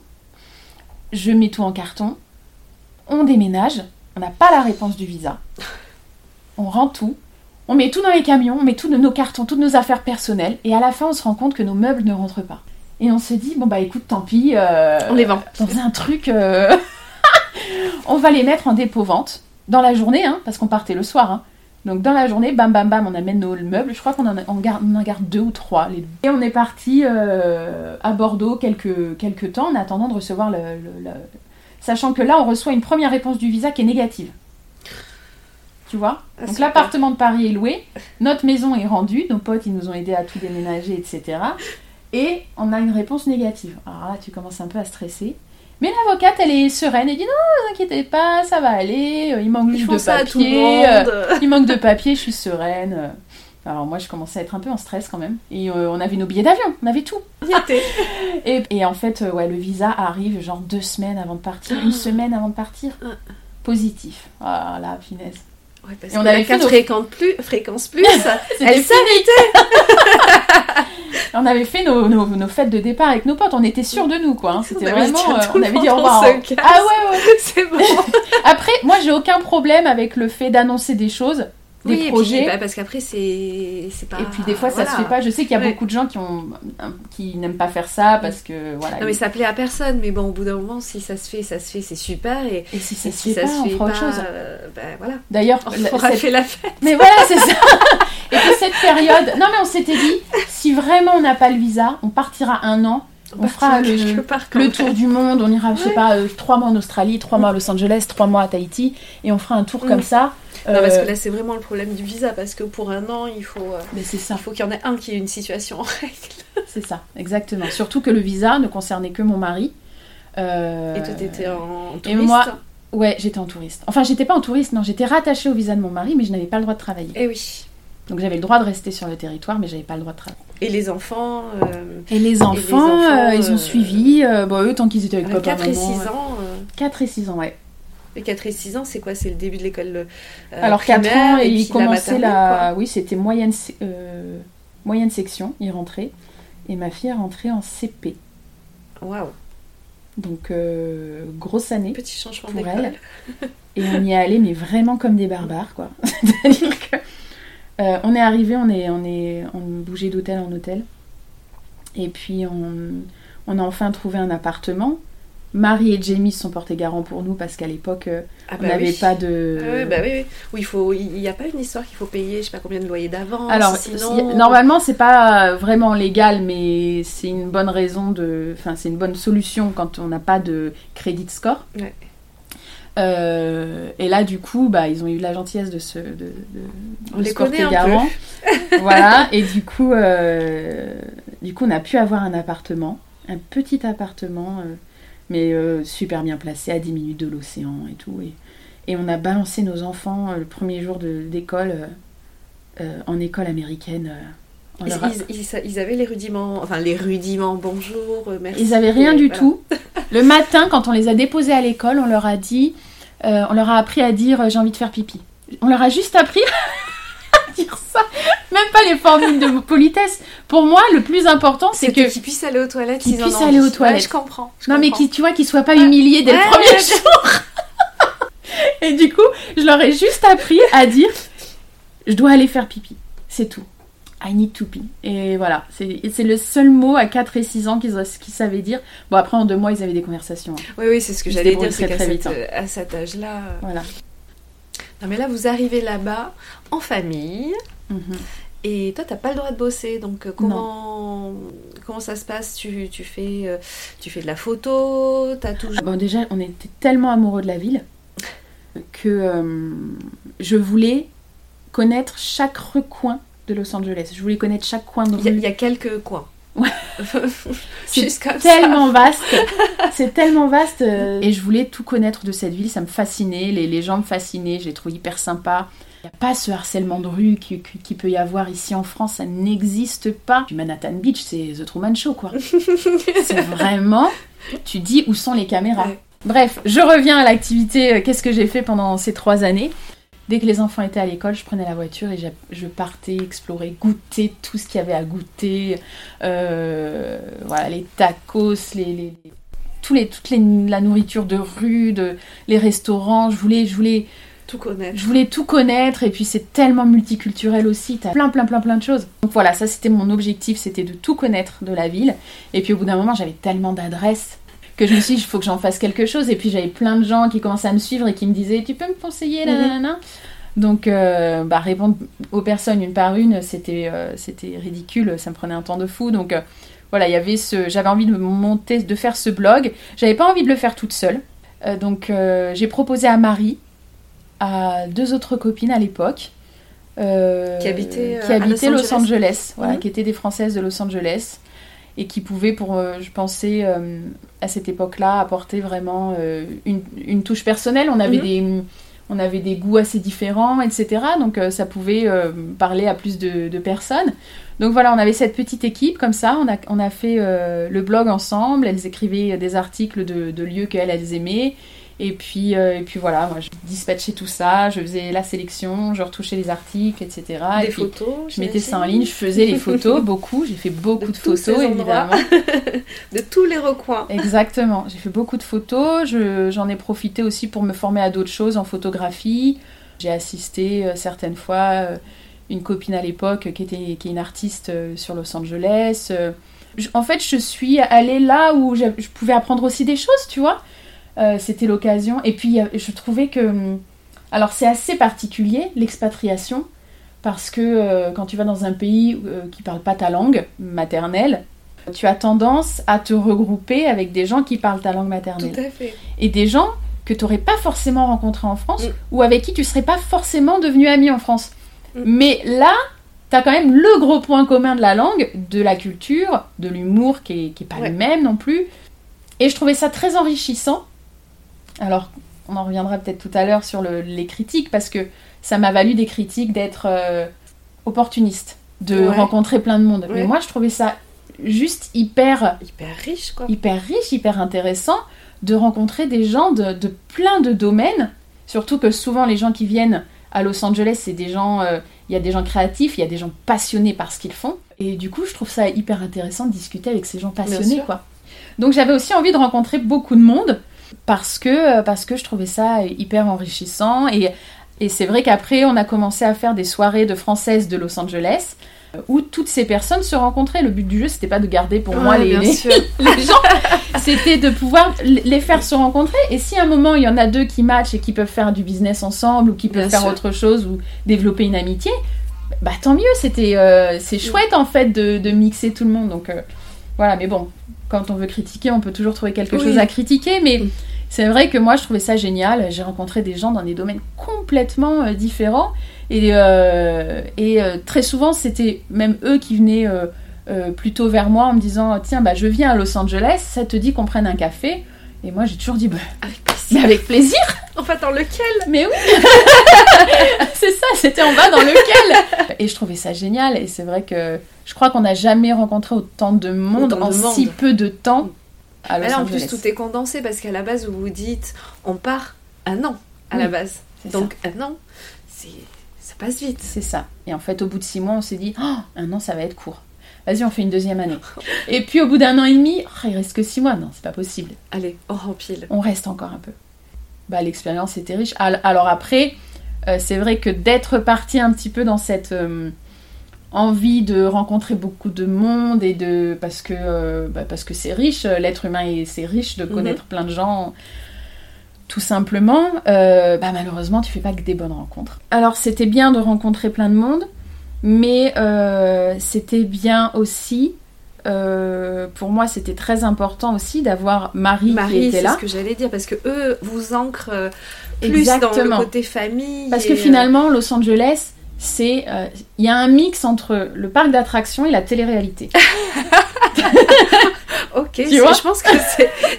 je mets tout en carton, on déménage, on n'a pas la réponse du visa, on rend tout, on met tout dans les camions, on met tout de nos cartons, toutes nos affaires personnelles, et à la fin, on se rend compte que nos meubles ne rentrent pas. Et on se dit, bon bah écoute, tant pis, euh, On les vend. Dans un truc, euh, on va les mettre en dépôt-vente dans la journée, hein, parce qu'on partait le soir. hein. Donc dans la journée, bam bam bam, on amène nos meubles. Je crois qu'on en, on garde, on en garde deux ou trois. Les deux. Et on est parti euh, à Bordeaux quelques, quelques temps en attendant de recevoir le, le- le- Sachant que là, on reçoit une première réponse du visa qui est négative. Tu vois? Ah, Donc l'appartement de Paris est loué, notre maison est rendue, nos potes ils nous ont aidés à tout déménager, etc. Et on a une réponse négative. Alors là, tu commences un peu à stresser. Mais l'avocate, elle est sereine et dit non, ne vous inquiétez pas, ça va aller, euh, il manque juste de papier. euh, il manque de papier, je suis sereine. Alors moi, je commençais à être un peu en stress quand même. Et euh, on avait nos billets d'avion, on avait tout. Et, et en fait, ouais, le visa arrive genre deux semaines avant de partir, une semaine avant de partir. Ah. Positif. Ah la finesse. Ouais, parce Et on que avait la fait carte nos- fréquence plus, fréquence plus, elle s'arrêtait. On avait fait nos, nos, nos fêtes de départ avec nos potes, on était sûrs de nous quoi. hein. C'était dit vraiment. euh, on avait monde, dit au revoir. Ah ouais, ouais. C'est bon. Après, moi j'ai aucun problème avec le fait d'annoncer des choses, des Oui, et puis, projets. bah, parce qu'après, c'est pas. Et puis des fois ça voilà. se fait pas. Je sais qu'il y a Ouais. beaucoup de gens qui ont qui n'aiment pas faire ça parce que voilà. Non, mais ça plaît à personne, mais bon, au bout d'un moment, si ça se fait, ça se fait, c'est super. Et, Et si ça et se si fait ça pas, se on fait pas, autre chose. euh, ben voilà, D'ailleurs, on aura cette- fait la fête. mais voilà, c'est ça. Et puis cette période, non mais on s'était dit, si vraiment on n'a pas le visa, on partira un an, On fera partira le- part tour du monde, on ira, je sais Ouais. pas, euh, trois mois en Australie, trois mois à Los Angeles, trois mois à Tahiti, et on fera un tour Mm. comme ça. Non, parce Euh, que là, c'est vraiment le problème du visa, parce que pour un an, il faut, euh, mais c'est ça, il faut qu'il y en ait un qui ait une situation en règle. c'est ça, exactement. Surtout que le visa ne concernait que mon mari. Euh, Et toi, t'étais en et touriste. moi- Ouais, j'étais en touriste. Enfin, j'étais pas en touriste, non, j'étais rattachée au visa de mon mari, mais je n'avais pas le droit de travailler. Eh oui. Donc j'avais le droit de rester sur le territoire, mais j'avais pas le droit de travailler. Et les enfants, euh, Et les enfants, enfants, euh, ils ont euh, suivi, euh, bon, eux, tant qu'ils étaient avec avec papa, 4 et maman, 6 ouais. ans. euh, 4 et 6 ans, ouais. Les 4 et 6 ans, c'est quoi? C'est le début de l'école euh, Alors 4 primaire, ans, et il puis commençait maternelle, la... Oui, c'était moyenne, euh, moyenne section, il rentrait. Et ma fille est rentrée en CP. Waouh, Donc, euh, grosse année. petit changement Pour d'école. Et on y est allé, mais vraiment comme des barbares, quoi. C'est-à-dire que euh, on est arrivé, on est, on est, on bougeait d'hôtel en hôtel, et puis on, on a enfin trouvé un appartement. Marie et Jamie se sont portés garant pour nous parce qu'à l'époque, euh, Ah on bah n'avait oui. pas de. Ah bah oui, oui. Oui, il faut. Il n'y a pas une histoire qu'il faut payer, je sais pas combien de loyers d'avance. Alors, sinon. si- normalement, c'est pas vraiment légal, mais c'est une bonne raison de. Enfin, c'est une bonne solution quand on n'a pas de credit score. Ouais. Euh, et là, du coup, bah, ils ont eu la gentillesse de se, de, de, On de les se porter un garant. voilà. Et du coup, euh, du coup, on a pu avoir un appartement, un petit appartement, euh, mais super bien placé, à 10 minutes de l'océan et tout. Et, et on a balancé nos enfants le premier jour d'école en école américaine. Ils, leur a- ils- ils- ils avaient les rudiments, enfin les rudiments, bonjour, merci. Ils avaient rien et du voilà. tout. Le matin, quand on les a déposés à l'école, on leur a dit, euh, on leur a appris à dire euh, j'ai envie de faire pipi. On leur a juste appris à dire ça. Même pas les formules de politesse. Pour moi, le plus important, c'est que qu'ils puissent aller aux toilettes. Qu'ils ils en puissent aller aux toilettes. Ouais, je comprends. je non mais qui, tu vois, qu'ils soient pas humiliés dès Ouais, le premier ouais, jour. Et du coup, je leur ai juste appris à dire je dois aller faire pipi. C'est tout. I need to pee. Et voilà, c'est le seul mot à 4 et 6 ans qu'ils qu'ils savaient dire. Bon, après, en deux mois, ils avaient des conversations. hein. Oui, oui, c'est ce que j'allais dire, c'est très, qu'à vite, hein. à cet âge-là. euh, Voilà. Non, mais là, vous arrivez là-bas en famille. Mhm. Et toi, t'as pas le droit de bosser, donc euh, comment comment ça se passe? Tu, tu fais euh, tu fais de la photo, t'as toujours Bon, déjà, on était tellement amoureux de la ville que euh, je voulais connaître chaque recoin de Los Angeles. Je voulais connaître chaque coin de rue. il y a quelques coins. Ouais. C'est tellement vaste, c'est tellement vaste. Et je voulais tout connaître de cette ville, ça me fascinait, les, les gens me fascinaient, je les trouvais hyper sympas. Il n'y a pas ce harcèlement de rue qui, qui- qui peut y avoir ici en France, ça n'existe pas. Du Manhattan Beach, c'est The Truman Show, quoi. c'est vraiment, tu dis où sont les caméras. Ouais. Bref, je reviens à l'activité, euh, qu'est-ce que j'ai fait pendant ces trois années Dès que les enfants étaient à l'école, je prenais la voiture et je partais explorer, goûter tout ce qu'il y avait à goûter. Euh, voilà, les tacos, les- tous les, toute les- la nourriture de rue, de, les restaurants. Je voulais, je, voulais, tout connaître. je voulais tout connaître et puis c'est tellement multiculturel aussi. T'as plein, plein, plein, plein de choses. Donc voilà, ça c'était mon objectif, c'était de tout connaître de la ville. Et puis au bout d'un moment, j'avais tellement d'adresses que je me suis dit, il faut que j'en fasse quelque chose. Et puis j'avais plein de gens qui commençaient à me suivre et qui me disaient, tu peux me conseiller, là, Mhm. là, Donc euh, bah, répondre aux personnes une par une, c'était euh, c'était ridicule, ça me prenait un temps de fou. Donc euh, voilà, il y avait ce, j'avais envie de monter, de faire ce blog. J'avais pas envie de le faire toute seule. Donc j'ai proposé à Marie, à deux autres copines à l'époque. Qui habitaient, qui habitaient Los Los Angeles. Angeles, voilà, Mhm. qui étaient des Françaises de Los Angeles et qui pouvaient, pour, euh, je pensais, euh, à cette époque-là, apporter vraiment euh, une, une touche personnelle. On avait, Mhm. des, on avait des goûts assez différents, etc. Donc euh, ça pouvait euh, parler à plus de, de personnes. Donc voilà, on avait cette petite équipe comme ça. On a, on a fait euh, le blog ensemble. Elles écrivaient des articles de, de lieux qu'elles elles aimaient. Et puis, euh, et puis voilà, moi je dispatchais tout ça, je faisais la sélection, je retouchais les articles, etc. Des et photos. je mettais ça en ligne, je faisais les photos, beaucoup, j'ai fait beaucoup De photos évidemment. de tous les recoins. Exactement, j'ai fait beaucoup de photos, je- j'en ai profité aussi pour me former à d'autres choses en photographie. J'ai assisté euh, certaines fois euh, une copine à l'époque qui, était, qui est une artiste sur Los Angeles. Je- en fait, je suis allée là où je pouvais apprendre aussi des choses, tu vois. Euh, C'était l'occasion. Et puis, je trouvais que... hum, Alors, c'est assez particulier, l'expatriation, parce que euh, quand tu vas dans un pays euh, qui parle pas ta langue maternelle, tu as tendance à te regrouper avec des gens qui parlent ta langue maternelle. Tout à fait. Et des gens que tu n'aurais pas forcément rencontrés en France Mm. ou avec qui tu serais pas forcément devenu ami en France. Mm. Mais là, tu as quand même le gros point commun de la langue, de la culture, de l'humour qui est, qui est pas Ouais. le même non plus. Et je trouvais ça très enrichissant. Alors, on en reviendra peut-être tout à l'heure sur le- les critiques, parce que ça m'a valu des critiques d'être euh, opportuniste, de Ouais. rencontrer plein de monde. Mais moi, je trouvais ça juste hyper Hyper riche, quoi. hyper riche, hyper intéressant de rencontrer des gens de, de plein de domaines. Surtout que souvent les gens qui viennent à Los Angeles, c'est des gens, euh, il y a des gens créatifs, il y a des gens passionnés par ce qu'ils font. Et du coup, je trouve ça hyper intéressant de discuter avec ces gens passionnés, quoi. Donc j'avais aussi envie de rencontrer beaucoup de monde parce que, euh, parce que je trouvais ça hyper enrichissant. Et, et c'est vrai qu'après, on a commencé à faire des soirées de françaises de Los Angeles euh, où toutes ces personnes se rencontraient. Le but du jeu, c'était pas de garder pour moi les, les- les gens, c'était de pouvoir les faire se rencontrer. Et si à un moment il y en a deux qui matchent et qui peuvent faire du business ensemble ou qui peuvent Bien faire sûr. autre chose ou développer une amitié, bah tant mieux. C'était, euh, c'est chouette en fait de, de mixer tout le monde. Donc euh, voilà, mais bon, quand on veut critiquer, on peut toujours trouver quelque Oui. chose à critiquer, mais Mm. c'est vrai que moi je trouvais ça génial. J'ai rencontré des gens dans des domaines complètement euh, différents et, euh, et euh, très souvent c'était même eux qui venaient plutôt vers moi en me disant tiens bah je viens à Los Angeles, ça te dit qu'on prenne un café? Et moi j'ai toujours dit bah, Avec mais plaisir. avec plaisir, Enfin, dans lequel? Mais oui C'est ça, c'était en bas dans lequel? Et je trouvais ça génial et c'est vrai que je crois qu'on n'a jamais rencontré autant de monde Autant de en monde. si peu de temps à Los Mais là, en plus, tout est condensé parce qu'à la base, vous vous dites, on part un an à la base. Donc, un an, c'est ça passe vite. C'est ça. Et en fait, au bout de six mois, on s'est dit, Oh, un an, ça va être court. Vas-y, on fait une deuxième année. Et puis, au bout d'un an et demi, oh, il reste que six mois. Non, c'est pas possible. Allez, on rempile. On reste encore un peu. Bah, l'expérience était riche. Al- Alors après, euh, c'est vrai que d'être parti un petit peu dans cette euh, envie de rencontrer beaucoup de monde et de parce que euh, bah, parce que c'est riche, l'être humain c'est riche de Mhm. connaître plein de gens. Tout simplement, euh, bah malheureusement, tu fais pas que des bonnes rencontres. Alors c'était bien de rencontrer plein de monde, mais euh, c'était bien aussi, euh, pour moi, c'était très important aussi d'avoir Marie, qui Marie, était c'est là. ce que j'allais dire parce que eux vous ancrent euh, plus dans le Exactement. côté famille. Parce et, que finalement, Los Angeles, c'est euh, il y a un mix entre le parc d'attractions et la télé-réalité. Ok, Tu vois je pense que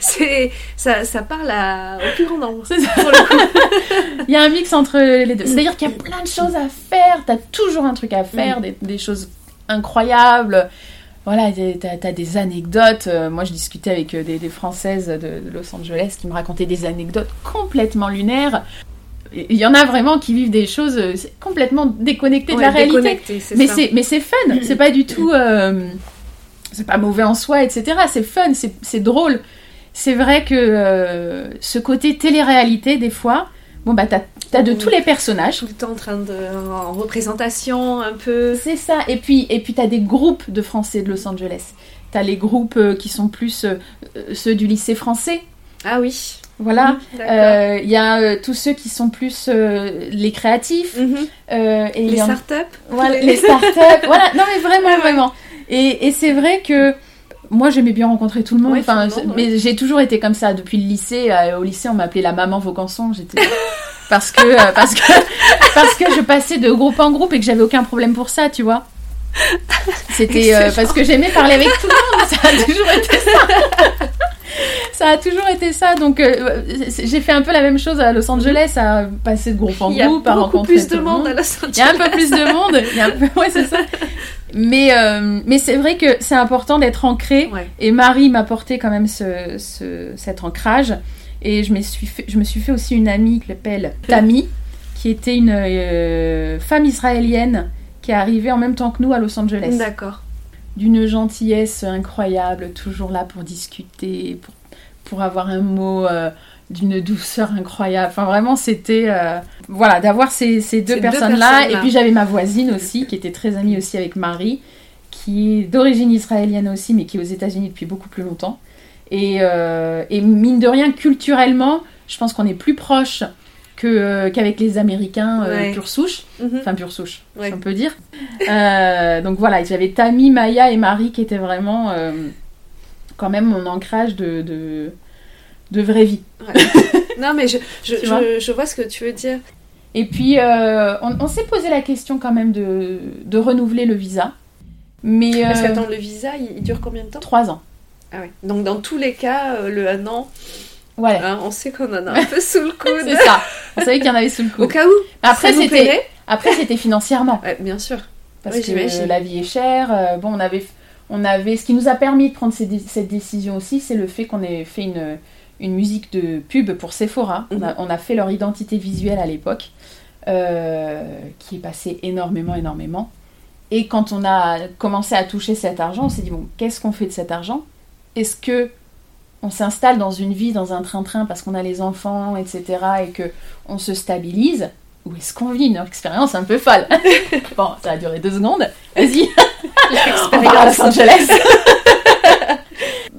c'est, ça, ça parle à, au plus grand nombre. C'est ça. Pour le coup. Il y a un mix entre les deux. C'est-à-dire qu'il y a plein de choses à faire. T'as toujours un truc à faire, Mm. des, des choses incroyables. Voilà, t'as- des anecdotes. Euh, moi, je discutais avec euh, des, des Françaises de, de Los Angeles qui me racontaient des anecdotes complètement lunaires. Il y en a vraiment qui vivent des choses euh, complètement déconnectées de la réalité. Mais c'est, mais c'est fun, c'est pas du tout. euh, c'est pas mauvais en soi, etc. C'est fun, c'est, drôle. C'est vrai que euh, ce côté télé-réalité, des fois, bon bah t'as, t'as de Mhm. tous les personnages. tout le temps en train de en représentation un peu. C'est ça, et puis, et puis t'as des groupes de Français de Los Angeles. T'as les groupes euh, qui sont plus euh, ceux du lycée français, Ah oui. voilà. Euh, Il y a euh, tous ceux qui sont plus euh, les créatifs. Et il Les en- startups. Voilà, Les- les startups. voilà, non mais vraiment, ouais. vraiment. Et, et c'est vrai que moi j'aimais bien rencontrer tout le monde. Ouais, enfin, tout le monde, c'est- mais j'ai toujours été comme ça depuis le lycée. Euh, au lycée, on m'appelait la maman Vaucanson. J'étais parce que euh, parce que parce que je passais de groupe en groupe et que j'avais aucun problème pour ça, tu vois. C'était euh, parce que j'aimais parler avec tout le monde. Ça a toujours été ça. Ça a toujours été ça, donc euh, j'ai fait un peu la même chose à Los Angeles, à passer de groupe en Il y a groupe, à rencontrer plus tout de le monde monde. à Los Angeles. Il y a un peu plus de monde. Il y a un peu... Ouais, c'est ça. Mais, euh, mais c'est vrai que c'est important d'être ancré. Ouais. Et Marie m'a porté quand même ce, ce- cet ancrage. Et je me, suis fait, je me suis fait aussi une amie qui s'appelle Tammy, qui était une euh, femme israélienne qui est arrivée en même temps que nous à Los Angeles. D'accord. D'une gentillesse incroyable, toujours là pour discuter, pour, pour avoir un mot euh, d'une douceur incroyable. Enfin, vraiment, c'était. euh, voilà, d'avoir ces, ces deux personnes-là. Et puis, j'avais ma voisine aussi, qui était très amie aussi avec Marie, qui est d'origine israélienne aussi, mais qui est aux États-Unis depuis beaucoup plus longtemps. Et, euh, et mine de rien, culturellement, je pense qu'on est plus proche que, euh, qu'avec les Américains euh, Ouais. pure souche. Mhm. Enfin, pure souche, Ouais. si on peut dire. Euh, donc voilà, j'avais Tammy, Maya et Marie qui étaient vraiment euh, quand même mon ancrage de, de, de vraie vie. Non, mais je, je, vois je, je vois ce que tu veux dire. Et puis, on, on s'est posé la question quand même de, de renouveler le visa. Mais Parce qu'attends, le visa, il, il dure combien de temps? trois ans. Ah ouais. Donc, dans tous les cas, le un an, Ouais, hein, on sait qu'on en a un peu sous le coude. c'est ça. On savait qu'il y en avait sous le Au coude. cas où, Après, c'était après c'était financièrement. Ouais, bien sûr. parce Oui, que la vie est chère. Euh, bon, on avait, on avait, ce qui nous a permis de prendre ces cette décision aussi, c'est le fait qu'on ait fait une, une musique de pub pour Sephora. On, a, Mhm. on a fait leur identité visuelle à l'époque, euh, qui est passé énormément, énormément. Et quand on a commencé à toucher cet argent, on s'est dit, bon, qu'est-ce qu'on fait de cet argent? Est-ce que on s'installe dans une vie, dans un train-train, parce qu'on a les enfants, etc., et que on se stabilise Ou est-ce qu'on vit? Une expérience un peu folle Bon, ça a duré deux secondes. Vas-y, à Los Angeles.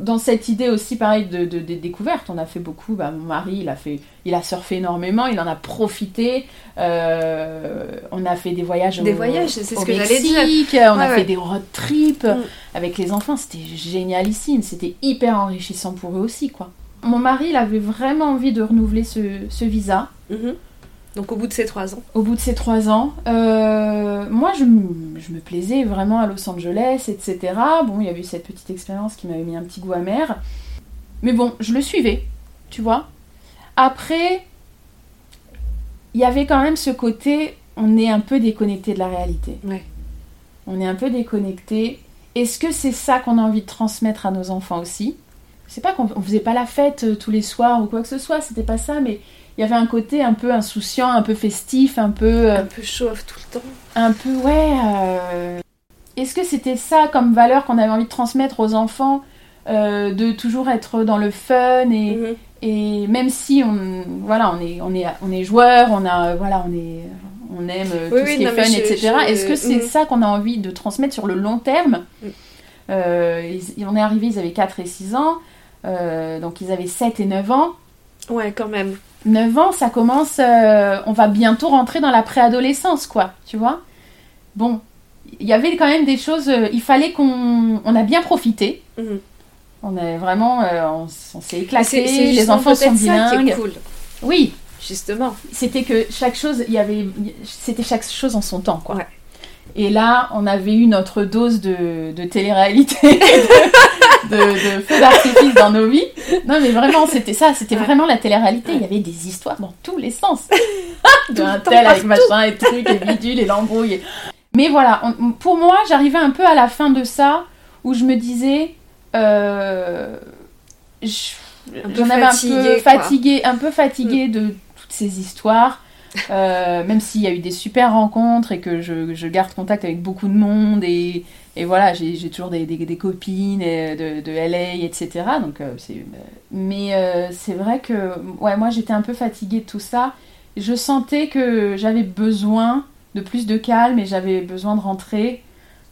Dans cette idée aussi, pareil, de, de, de découverte, on a fait beaucoup. Bah, mon mari, il a, fait, il a surfé énormément, il en a profité. Euh, on a fait des voyages Des au, voyages, c'est ce au que j'allais dire. Mexique, On Ouais, a ouais. fait des road trips Mm. avec les enfants. C'était génialissime. C'était hyper enrichissant pour eux aussi, quoi. Mon mari, il avait vraiment envie de renouveler ce, ce visa Mhm. Donc au bout de ces trois ans. au bout de ces trois ans. Euh, moi, je, me plaisais vraiment à Los Angeles, etc. Bon, il y avait eu cette petite expérience qui m'avait mis un petit goût amer. Mais bon, je le suivais, tu vois. Après, il y avait quand même ce côté, on est un peu déconnecté de la réalité. Ouais. On est un peu déconnecté. Est-ce que c'est ça qu'on a envie de transmettre à nos enfants aussi? C'est pas qu'on on faisait pas la fête euh, tous les soirs ou quoi que ce soit, c'était pas ça, mais il y avait un côté un peu insouciant, un peu festif, un peu, euh, Un peu chauffe tout le temps. un peu ouais. euh, Est-ce que c'était ça comme valeur qu'on avait envie de transmettre aux enfants, euh, de toujours être dans le fun et, Mhm. et même si on voilà on est on est on est joueur, on a voilà on est on aime Oui, tout oui, ce qui est fun, je- etc. je- Est-ce que c'est Mhm. ça qu'on a envie de transmettre sur le long terme. Euh, ils- On est arrivé, ils avaient 4 et 6 ans, euh, donc ils avaient 7 et 9 ans. Ouais, quand même. 9 ans, ça commence, euh, on va bientôt rentrer dans la préadolescence, quoi, tu vois. Bon, il y avait quand même des choses, euh, il fallait qu'on on a bien profité. Mhm. On est vraiment, euh, on, s'est éclaté, les enfants sont peut-être ça qui est bilingues. cool. Oui, Justement. c'était que chaque chose, il y avait, c'était chaque chose en son temps, quoi. Ouais. Et là, on avait eu notre dose de, de télé-réalité, de, de, de feu d'artifice dans nos vies. Non, mais vraiment, c'était ça, c'était Ouais. vraiment la télé-réalité. Ouais. Il y avait des histoires dans tous les sens. Tout de un le temps, tel avec machin et trucs et bidule et l'embrouille. et- Mais voilà, on- pour moi, j'arrivais un peu à la fin de ça où je me disais. euh, J'en avais un peu fatigué, un peu fatiguée de toutes ces histoires. Euh, même s'il y a eu des super rencontres et que je, je garde contact avec beaucoup de monde et, et voilà, j'ai toujours des, des, des copines et de, de LA, etc. Donc, euh, mais euh, c'est vrai que ouais, moi j'étais un peu fatiguée de tout ça. Je sentais que j'avais besoin de plus de calme et j'avais besoin de rentrer.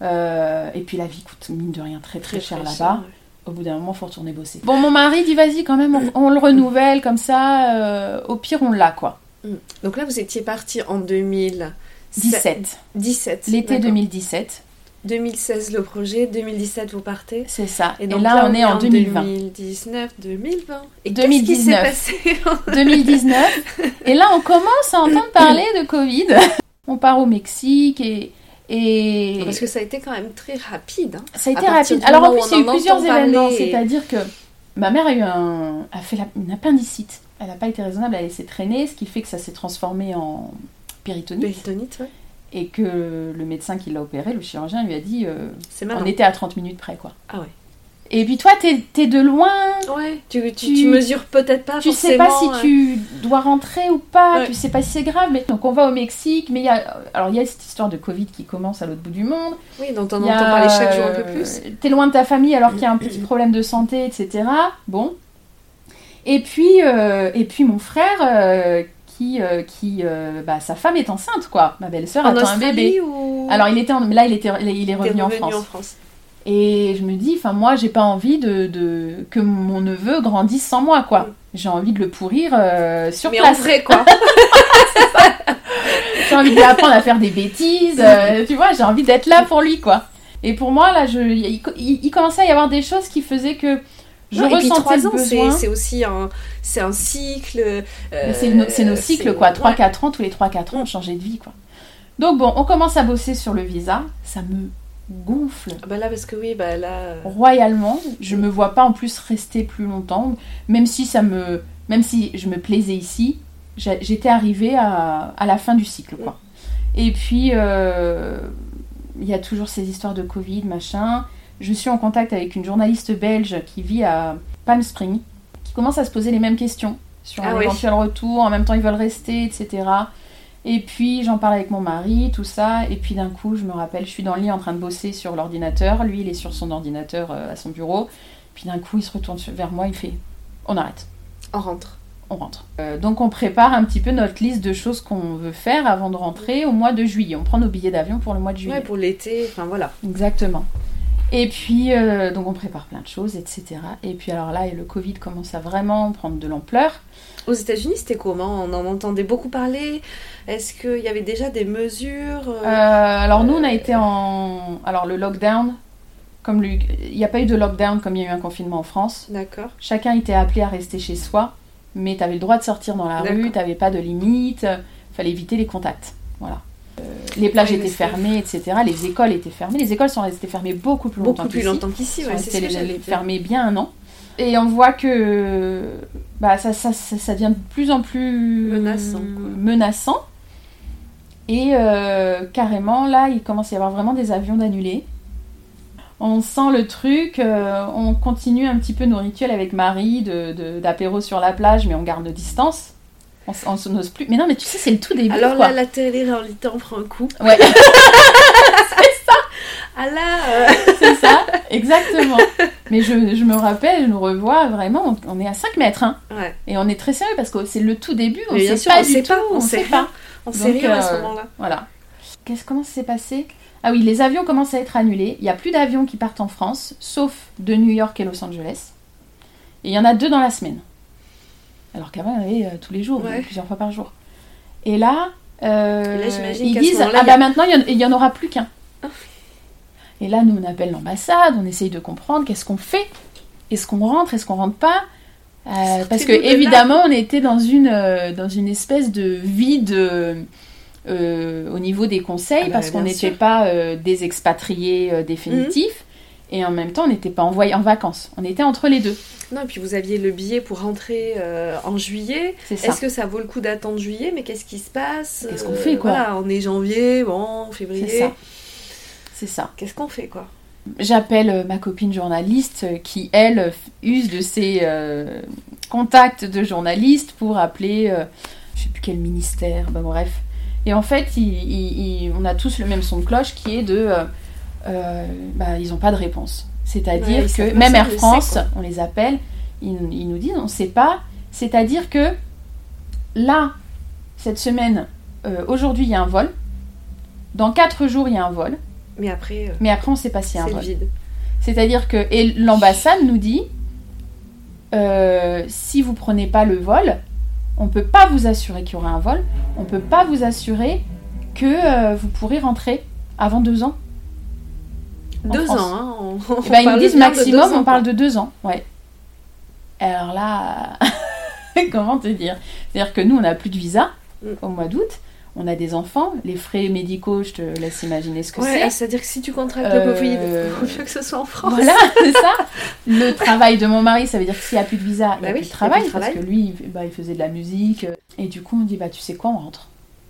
Euh, et puis la vie coûte mine de rien très très, cher là-bas. Au bout d'un moment, faut retourner bosser. Bon, mon mari dit vas-y quand même, on, on le renouvelle comme ça. euh, au pire, on l'a quoi. Donc là, vous étiez parti en 2017. 17. 17. L'été d'accord. 2017, 2016 le projet, 2017 vous partez. c'est ça. Et, donc là, on est en 2020. 2019, 2020. Et 2019. qu'est-ce qui s'est passé 2019. Et là, on commence à entendre parler de Covid. On part au Mexique et. et... Parce que ça a été quand même très rapide. hein. Ça a été rapide. Alors en plus, il y a eu plusieurs événements. C'est-à-dire que ma mère a eu un, a fait la- une appendicite. Elle n'a pas été raisonnable, elle a laissé traîner, ce qui fait que ça s'est transformé en péritonite. Péritonite, ouais. Et que le médecin qui l'a opéré, le chirurgien, lui a dit euh, on était à 30 minutes près, quoi. Ah ouais. Et puis toi, t'es es de loin, Ouais, tu, tu, Tu- tu mesures peut-être pas tu sais forcément. pas si euh, tu dois rentrer ou pas, Ouais. tu sais pas si c'est grave. Mais donc on va au Mexique, mais il y a alors il y a cette histoire de Covid qui commence à l'autre bout du monde. Oui, dont on y entend a, parler chaque jour un peu euh, plus. T'es loin de ta famille alors qu'il y a un petit problème de santé, etc. Bon. Et puis, euh, et puis mon frère, euh, qui, euh, qui bah, sa femme est enceinte, quoi. Ma belle-sœur En attend un bébé. Ou Alors il était, en- là il était, il est revenu, en France. Et je me dis, enfin moi j'ai pas envie de, de- que mon neveu grandisse sans moi, quoi. Mm. J'ai envie de le pourrir sur Mais en place. vrai, quoi. J'ai envie de lui apprendre à faire des bêtises, euh, tu vois, j'ai envie d'être là pour lui, quoi. Et pour moi, là, je, il, il- il commençait à y avoir des choses qui faisaient que je Non, et puis ressentais 3 le ans, c'est besoin. c'est aussi un, c'est un cycle. euh, C'est nos, cycles, quoi. ouais. 3-4 ans, tous les 3-4 ans, on changeait de vie, quoi. Donc bon, on commence à bosser sur le visa. Ça me gonfle Ah Bah là, parce que oui, bah là. euh, royalement. Je me vois pas en plus rester plus longtemps, même si ça me, même si je me plaisais ici, j'étais arrivée à, à la fin du cycle, quoi. Et puis euh, il y a toujours ces histoires de Covid, machin. Je suis en contact avec une journaliste belge qui vit à Palm Springs, qui commencent à se poser les mêmes questions sur Ah un oui. éventuel retour. En même temps, ils veulent rester, etc. Et puis j'en parle avec mon mari, tout ça. Et puis d'un coup, je me rappelle, je suis dans le lit en train de bosser sur l'ordinateur. Lui, il est sur son ordinateur euh, à son bureau. Puis d'un coup, il se retourne vers moi, il fait On arrête, On rentre. on rentre. Euh, donc on prépare un petit peu notre liste de choses qu'on veut faire avant de rentrer au mois de juillet. On prend nos billets d'avion pour le mois de juillet. Ouais, pour l'été, enfin voilà. Exactement. Et puis, euh, donc on prépare plein de choses, etc. Et puis alors là, le Covid commence à vraiment prendre de l'ampleur. Aux États-Unis, c'était comment? On en entendait beaucoup parler? Est-ce qu'il y avait déjà des mesures euh, Euh, alors nous, on a été en... Alors le lockdown, comme le- il n'y a pas eu de lockdown comme il y a eu un confinement en France. D'accord. Chacun était appelé à rester chez soi, mais tu avais le droit de sortir dans la rue, tu n'avais pas de limite, fallait éviter les contacts. Voilà. Les plages étaient fermées, etc. Les écoles étaient fermées. Les écoles sont restées fermées beaucoup plus longtemps Beaucoup plus qu'ici. longtemps qu'ici, ouais, c'est ce fermés bien un an. Et on voit que bah, ça, ça, ça, ça devient de plus en plus Menaçant, quoi. menaçant. Et euh, carrément, là, il commence à y avoir vraiment des avions d'annulés. On sent le truc, euh, on continue un petit peu nos rituels avec Marie de- de- d'apéro sur la plage, mais on garde nos distances. On, on se n'ose plus. Mais non, mais tu sais, c'est le tout début. Alors quoi. là, la télé-réalité en prend un coup. Ouais. Ah là euh, C'est ça, exactement. Mais je, je me rappelle, je nous revois vraiment, on, on est à 5 mètres, hein, Ouais. et on est très sérieux parce que c'est le tout début, on bien sait sûr, pas on du sait tout, pas, on sait rien. On sait rien à ce euh, moment-là. Voilà. Qu'est-ce, comment ça s'est passé? Ah oui, les avions commencent à être annulés, il n'y a plus d'avions qui partent en France, sauf de New York et Los Angeles, et il y en a deux dans la semaine. Alors qu'avant, il y en avait euh, tous les jours, Ouais. plusieurs fois par jour. Et là, euh, Et là, j'imagine ils disent, ah y a- bah maintenant, il y en- aura plus qu'un. Et là, nous, on appelle l'ambassade, on essaye de comprendre qu'est-ce qu'on fait. Est-ce qu'on rentre, est-ce qu'on rentre pas? Euh, Parce que évidemment, on était dans une, euh, dans une espèce de vide au niveau des conseils, Ah bah, parce qu'on n'était pas des expatriés définitifs. Et en même temps, on n'était pas envoyé en vacances. On était entre les deux. Non, et puis vous aviez le billet pour rentrer euh, en juillet. C'est ça. Est-ce que ça vaut le coup d'attendre juillet? Mais qu'est-ce qui se passe? Qu'est-ce qu'on Euh, fait, quoi? Voilà, on est janvier, bon, C'est février. ça. C'est ça. Qu'est-ce qu'on fait, quoi? J'appelle euh, ma copine journaliste euh, qui, elle, use de ses euh, contacts de journalistes pour appeler, euh, je sais plus quel ministère, bah bref. Et en fait, il- il- il- on a tous le même son de cloche qui est de. Euh, bah, ils n'ont pas de réponse. C'est-à-dire Ouais, que même Air France, on les appelle, ils, ils nous disent on ne sait pas. C'est-à-dire que là, cette semaine, euh, aujourd'hui, il y a un vol. Dans 4 jours, il y a un vol. Mais après, euh, Mais après, on ne sait pas s'il y a un vol. C'est-à-dire que et l'ambassade nous dit si vous prenez pas le vol, on peut pas vous assurer qu'il y aura un vol, on peut pas vous assurer que vous pourrez rentrer avant deux ans. Deux France. ans, hein on- on ben, ils nous disent maximum, on parle de deux ans, ouais. Alors là, comment te dire? C'est-à-dire que nous, on n'a plus de visa Mm. au mois d'août, on a des enfants, les frais médicaux, je te laisse imaginer ce que Ouais, c'est. ah, c'est-à-dire que si tu contractes Euh, le Covid, il vaut mieux que ce soit en France. Voilà, c'est ça. Le travail de mon mari, ça veut dire que s'il n'y a plus de visa, il n'y Bah a oui, plus de il y a travail, plus parce travail. que lui, il- bah, il faisait de la musique. euh, Et du coup, on dit, bah tu sais quoi, on rentre.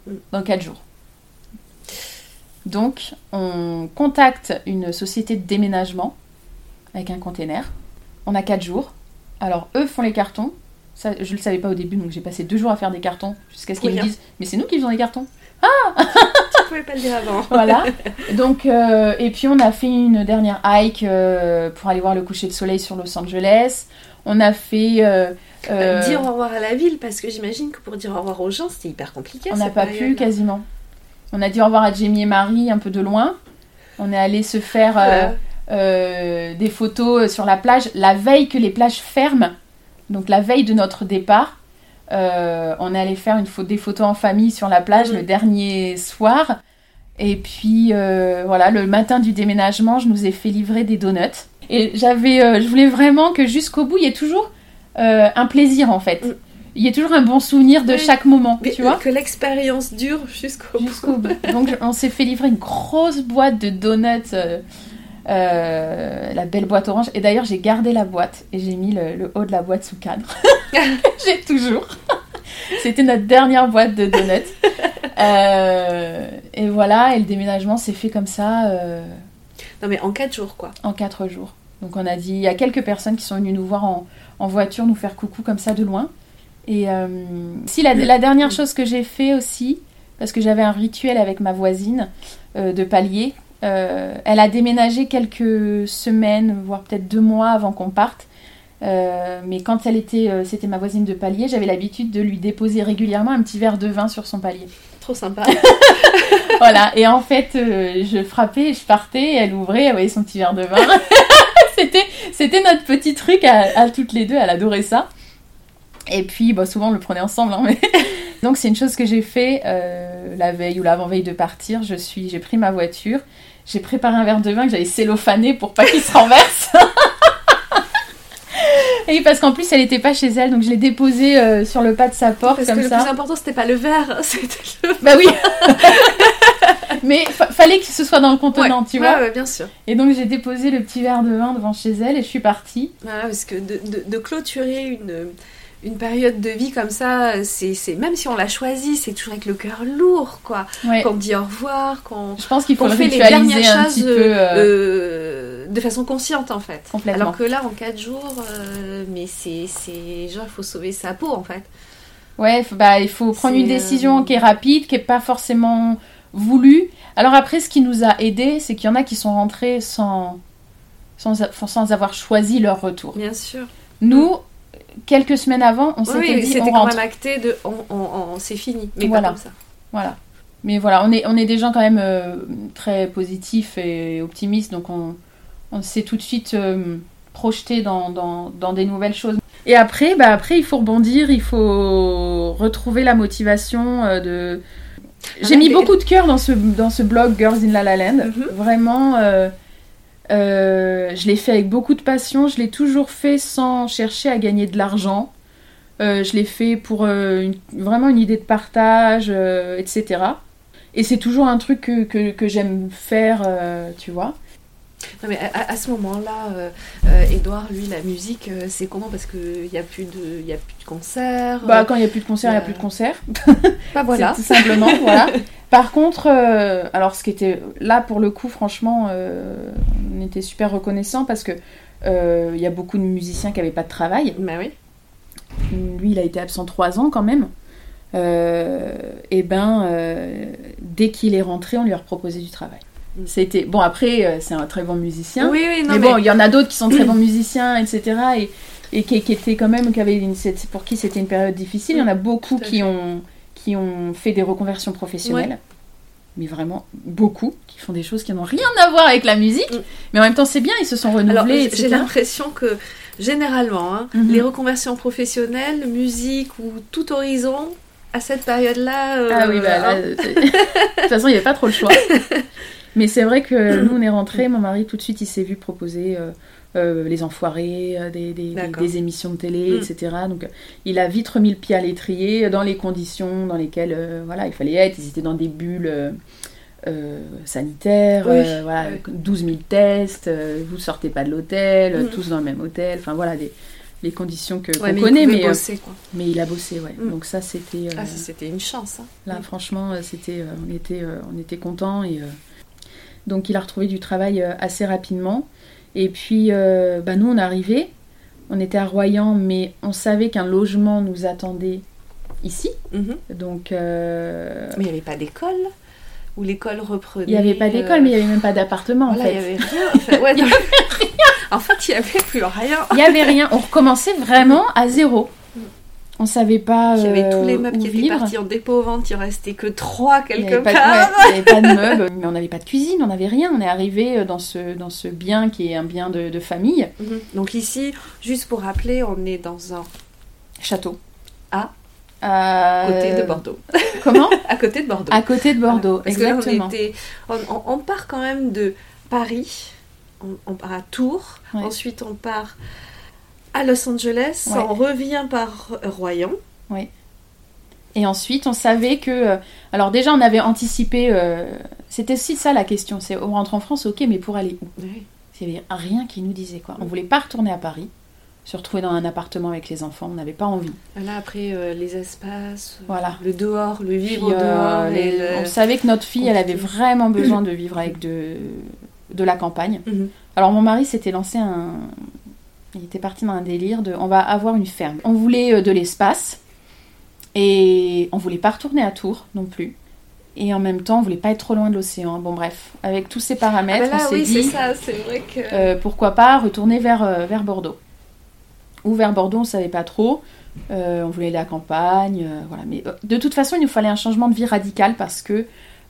Mm. Dans 4 jours. Donc, on contacte une société de déménagement avec un container. On a 4 jours. Alors, eux font les cartons. Ça, je ne le savais pas au début, donc j'ai passé 2 jours à faire des cartons jusqu'à ce qu'ils me disent, mais c'est nous qui faisons les cartons. Tu pouvais pas le dire avant. Voilà. Donc, euh, et puis on a fait une dernière hike euh, pour aller voir le coucher de soleil sur Los Angeles. On a fait. euh, euh, Dire au revoir à la ville, parce que j'imagine que pour dire au revoir aux gens, c'était hyper compliqué. on n'a pas pu quasiment. On a dit au revoir à Jamie et Marie un peu de loin. On est allé se faire euh, euh, des photos sur la plage la veille que les plages ferment. Donc la veille de notre départ. Euh, on est allé faire une des photos en famille sur la plage Mhm. le dernier soir. Et puis euh, voilà, le matin du déménagement, je nous ai fait livrer des donuts. Et j'avais, euh, je voulais vraiment que jusqu'au bout, il y ait toujours euh, un plaisir en fait. Mhm. Il y ait toujours un bon souvenir de Oui. chaque moment, Mais tu vois. que l'expérience dure jusqu'au bout. Jusqu'au bout. Donc on s'est fait livrer une grosse boîte de donuts, euh, euh, la belle boîte orange. Et d'ailleurs j'ai gardé la boîte et j'ai mis le, le haut de la boîte sous cadre. j'ai toujours. C'était notre dernière boîte de donuts. Euh, et voilà, et le déménagement s'est fait comme ça Non mais en 4 jours quoi. en quatre jours. Donc on a dit, il y a quelques personnes qui sont venues nous voir en, en voiture, nous faire coucou comme ça de loin. Et euh, si la, la dernière chose que j'ai fait aussi, parce que j'avais un rituel avec ma voisine euh, de palier, euh, elle a déménagé quelques semaines, voire peut-être deux mois avant qu'on parte. Mais quand elle était, c'était ma voisine de palier, j'avais l'habitude de lui déposer régulièrement un petit verre de vin sur son palier. Trop sympa. Voilà, et en fait, je frappais, je partais, elle ouvrait, elle voyait son petit verre de vin. c'était, c'était notre petit truc à, à toutes les deux, elle adorait ça. Et puis, bah, souvent, on le prenait ensemble. hein, mais... Donc, c'est une chose que j'ai fait euh, la veille ou l'avant-veille de partir. Je suis, j'ai pris ma voiture, j'ai préparé un verre de vin que j'avais cellophané pour pas qu'il se renverse. Et parce qu'en plus, elle était pas chez elle, donc je l'ai déposé euh, sur le pas de sa porte Parce comme que le ça. plus important, c'était pas le verre, c'était le. Bah oui. Mais fa- fallait que ce soit dans le contenant, Ouais, tu ouais, vois. ouais, bien sûr. Et donc j'ai déposé le petit verre de vin devant chez elle et je suis partie. Voilà, parce que de, de- de clôturer une, une période de vie comme ça, c'est même si on l'a choisi, c'est toujours avec le cœur lourd, quoi. Ouais. Qu'on dit au revoir, qu'on Je pense qu'il faut le fait les dernières choses peu. euh, euh, de façon consciente, en fait. Complètement. Alors que là, en 4 jours, euh, mais c'est genre, il faut sauver sa peau, en fait. Ouais, bah, il faut prendre une décision qui est rapide, qui est pas forcément voulue. Alors après, ce qui nous a aidé, c'est qu'il y en a qui sont rentrés sans, sans, sans avoir choisi leur retour. Bien sûr. Nous, quelques semaines avant, on s'était oui, dit c'était on quand rentre. même acté de on, on- on- c'est fini, mais Voilà. pas comme ça. Voilà. Mais voilà, on est, on est des gens quand même euh, très positifs et optimistes, donc on, on s'est tout de suite euh, projeté dans, dans, dans des nouvelles choses. Et après, bah après, il faut rebondir, il faut retrouver la motivation euh, de... J'ai Ah, mis mais- beaucoup de cœur dans ce, dans ce blog Girls in La La Land. Mhm. Vraiment, euh, je l'ai fait avec beaucoup de passion. Je l'ai toujours fait sans chercher à gagner de l'argent. Euh, je l'ai fait pour euh, vraiment une idée de partage, etc. Et c'est toujours un truc que, j'aime faire, tu vois. Non, mais à, à ce moment-là, euh, euh, Edouard, lui, la musique, euh, c'est comment? Parce qu'il n'y a plus de, il y a plus de concerts. Bah, quand il n'y a plus de concert, il n'y a plus de concert. bah voilà. C'est tout simplement, voilà. Par contre, alors ce qui était là pour le coup, franchement, on était super reconnaissants parce que il y a beaucoup de musiciens qui n'avaient pas de travail. Bah oui. Lui, il a été absent trois ans quand même. Et ben, dès qu'il est rentré, on lui a proposé du travail. Mm. C'était bon. Après, euh, c'est un très bon musicien. Oui, oui, non, mais mais, bon, il y en a d'autres qui sont très bons musiciens, etc. Et, et qui, qui étaient quand même, qui avaient une- pour qui c'était une période difficile. Il y en a beaucoup qui fait. ont, qui ont fait des reconversions professionnelles. Mais vraiment beaucoup qui font des choses qui n'ont rien à voir avec la musique. Mm. Mais en même temps, c'est bien, ils se sont renouvelés, j'ai l'impression que généralement, hein, Mhm. les reconversions professionnelles, musique ou tout horizon, à cette période-là. euh, Ah oui, bah là, hein, de toute façon, il n'y avait pas trop le choix. Mais c'est vrai que nous, on est rentrés, mon mari, tout de suite, il s'est vu proposer euh, euh, Les Enfoirés, euh, des, des- des- D'accord. des émissions de télé, Mm. etc. Donc, il a vite remis le pied à l'étrier dans les conditions dans lesquelles euh, voilà, il fallait être. Ils étaient dans des bulles sanitaires, Oui, voilà, oui. 12 000 tests, vous sortez pas de l'hôtel, Mm. tous dans le même hôtel. Enfin, voilà, les, les conditions que, ouais, qu'on mais connaît, mais, bosser, quoi. mais il a bossé, ouais. Mm. Donc, ça, c'était. euh, Ah, c'était une chance. hein. Là, franchement, c'était, euh, on était, euh, on était contents et donc il a retrouvé du travail euh, assez rapidement. Et puis, euh, bah, nous, on est arrivés, on était à Royan, mais on savait qu'un logement nous attendait ici. Mhm. Donc, euh, Mais il n'y avait pas d'école Ou l'école reprenait il n'y avait pas d'école, euh, mais il n'y avait même pas d'appartement en Voilà, il fait. n'y avait rien. En fait, ouais, non. En fait, il n'y avait plus rien. Il n'y avait rien. On recommençait vraiment à zéro. On savait pas. Il y avait euh, tous les meubles où qui étaient partis en dépôt vente, il restait que trois n'y quelque part. ouais, il y avait pas de meubles, mais on n'avait pas de cuisine, on n'avait rien. On est arrivé dans ce, dans ce bien qui est un bien de, de famille, Mhm. Donc ici, juste pour rappeler, on est dans un château. À À côté de Bordeaux. Comment À côté de Bordeaux. À côté de Bordeaux, que là, exactement. on, était, on, on- on part quand même de Paris, on, on part à Tours, Ouais. ensuite on part à Los Angeles, Ouais. on revient par Royan. Et ensuite, on savait que. euh, Alors, déjà, on avait anticipé. euh, C'était aussi ça la question c'est on rentre en France, ok, mais pour aller où? Il n'y avait rien qui nous disait quoi. On voulait pas retourner à Paris, se retrouver dans un appartement avec les enfants, on n'avait pas envie. Là, après, euh, les espaces, Voilà. le dehors, le Puis, vivre euh, dehors. les- et le- On savait que notre fille, elle avait vraiment besoin de vivre avec de de la campagne. Mhm. Alors mon mari s'était lancé un... Il était parti dans un délire de on va avoir une ferme. On voulait euh, de l'espace et on voulait pas retourner à Tours non plus. Et en même temps, on voulait pas être trop loin de l'océan. Bon bref, avec tous ces Ah paramètres, bah là, on s'est oui, dit ça, c'est vrai que. euh, pourquoi pas retourner vers, euh, vers Bordeaux. Ou vers Bordeaux, on savait pas trop. Euh, on voulait aller à la campagne, euh, voilà. Mais de toute façon, il nous fallait un changement de vie radical parce que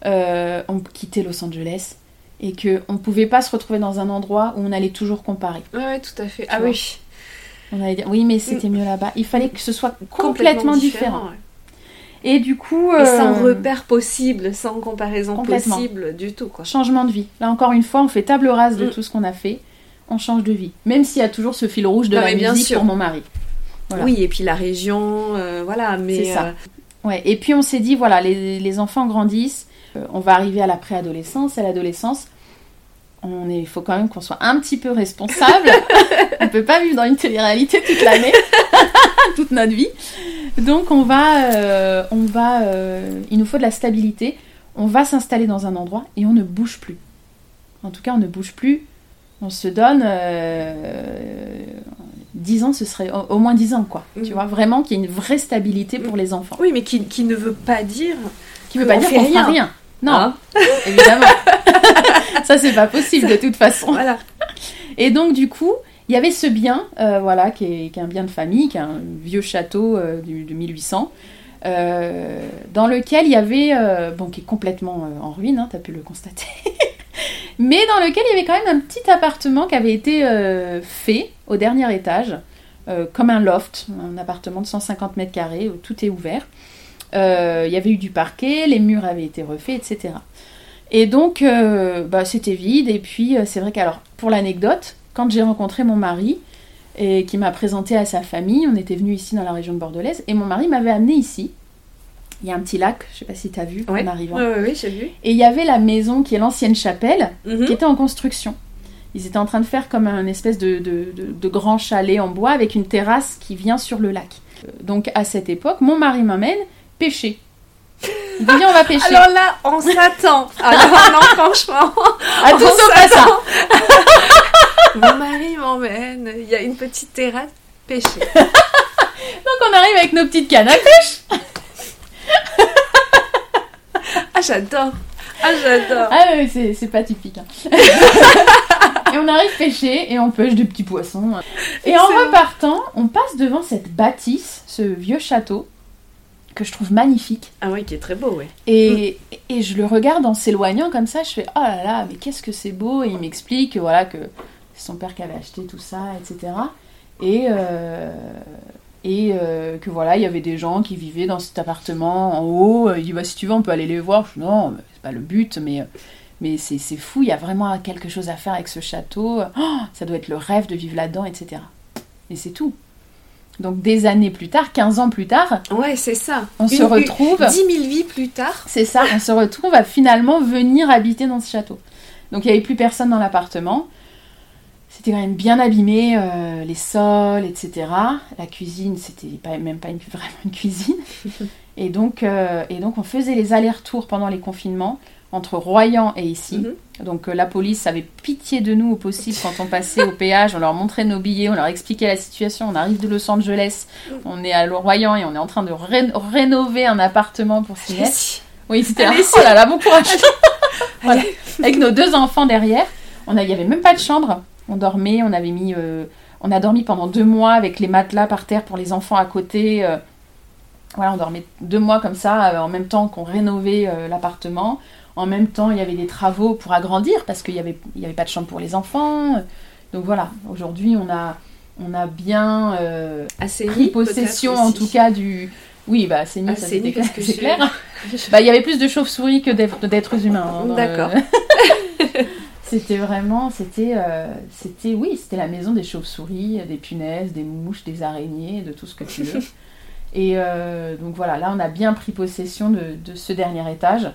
on quittait Los Angeles et que on pouvait pas se retrouver dans un endroit où on allait toujours comparer. Ouais, ouais, tout à fait. Tu Ah oui. On allait dire oui, mais c'était mieux là-bas. Il fallait que ce soit complètement, différent. ouais. Et du coup, Et sans euh, repère possible, sans comparaison possible du tout, quoi. changement de vie. Là encore une fois, on fait table rase de Mm. tout ce qu'on a fait. On change de vie. Même s'il y a toujours ce fil rouge de Non, la bien musique sûr. pour mon mari. Voilà. Oui, et puis la région, euh, voilà, mais. C'est ça. euh, Ouais, et puis on s'est dit, voilà, les, les enfants grandissent, euh, on va arriver à la préadolescence, à l'adolescence. On est, faut quand même qu'on soit un petit peu responsable. on peut pas vivre dans une télé-réalité toute l'année, toute notre vie. Donc on va, euh, on va, euh, il nous faut de la stabilité. On va s'installer dans un endroit et on ne bouge plus. En tout cas, on ne bouge plus. On se donne euh, 10 ans, ce serait au, moins 10 ans, quoi. Tu Mhm. vois, vraiment qu'il y ait une vraie stabilité pour les enfants. Oui, mais qui, qui ne veut pas dire. Qui veut On pas dire qu'on fera rien. Non, Hein évidemment. ça, c'est pas possible de toute façon. Voilà. Et donc, du coup, il y avait ce bien, euh, voilà, qui est, qui est un bien de famille, qui est un vieux château euh, du- de 1800, euh, dans lequel il y avait, bon, qui est complètement en ruine, hein, t'as pu le constater, mais dans lequel il y avait quand même un petit appartement qui avait été fait au dernier étage, comme un loft, un appartement de 150 mètres carrés où tout est ouvert. Euh, il y avait eu du parquet, les murs avaient été refaits, etc. Et donc, euh, bah, c'était vide. Et puis, euh, c'est vrai qu'alors, pour l'anecdote, quand j'ai rencontré mon mari, et qui m'a présenté à sa famille, on était venu ici dans la région de Bordelaise, et mon mari m'avait amené ici. Il y a un petit lac, je sais pas si tu as vu Ouais. en arrivant. Ouais, ouais, j'ai vu. Et il y avait la maison qui est l'ancienne chapelle, Mhm. qui était en construction. Ils étaient en train de faire comme un espèce de, de- de- de grand chalet en bois avec une terrasse qui vient sur le lac. Donc à cette époque, mon mari m'amène pêcher. Il dit Viens, on va pêcher. Alors là, on s'attend. Alors non, franchement. à tout sauf à ça. Mon mari m'emmène. Il y a une petite terrasse pêchée. Donc on arrive avec nos petites cannes à pêche. Ah, j'adore. Ah, j'adore. Ah oui, c'est, c'est pas typique. hein. et on arrive pêcher et on pêche des petits poissons. Et en repartant, on passe devant cette bâtisse, ce vieux château, que je trouve magnifique. Ah oui, qui est très beau, ouais. Et, et je le regarde en s'éloignant comme ça, je fais oh là là, mais qu'est-ce que c'est beau Et il m'explique voilà que c'est son père qui avait acheté tout ça, etc. Et, euh, et euh, que voilà, il y avait des gens qui vivaient dans cet appartement en haut. Il dit bah si tu veux, on peut aller les voir. Je dis non, c'est pas le but, mais mais c'est c'est fou. Il y a vraiment quelque chose à faire avec ce château. Oh, ça doit être le rêve de vivre là-dedans, etc. Et c'est tout. Donc des années plus tard, 15 ans plus tard, Ouais, c'est ça. on Une- se retrouve. 10 000 vies plus tard. C'est ça, on se retrouve à finalement venir habiter dans ce château. Donc il n'y avait plus personne dans l'appartement. C'était quand même bien abîmé, euh, les sols, etc. La cuisine, c'était pas, même pas une, vraiment une cuisine. Et donc, euh, et donc on faisait les allers-retours pendant les confinements entre Royan et ici. Mhm. Donc euh, la police avait pitié de nous au possible quand on passait au péage, on leur montrait nos billets, on leur expliquait la situation. On arrive de Los Angeles, on est à Royan et on est en train de ré- rénover un appartement pour Sinette. Allez-y. Oui, c'était un... Allez, Oh là là, bon courage Voilà. Avec nos deux enfants derrière. Il n'y avait même pas de chambre. On dormait, on avait mis... euh, On a dormi pendant deux mois avec les matelas par terre pour les enfants à côté. euh, Voilà, on dormait deux mois comme ça, euh, en même temps qu'on rénovait l'appartement. En même temps, il y avait des travaux pour agrandir parce qu'il n'y avait... il y avait pas de chambre pour les enfants. Donc voilà, aujourd'hui, on a... On a bien euh, Assez pris possession, en tout cas, du... Oui, bah c'est ça c'est clair. parce que c'est je- clair. Bah, il y avait plus de chauves-souris que d'être- d'êtres humains. hein, le- D'accord. c'était vraiment, c'était, euh, c'était, oui, c'était la maison des chauves-souris, des punaises, des mouches, des araignées, de tout ce que tu veux. Et euh, donc voilà, là on a bien pris possession de, de ce dernier étage,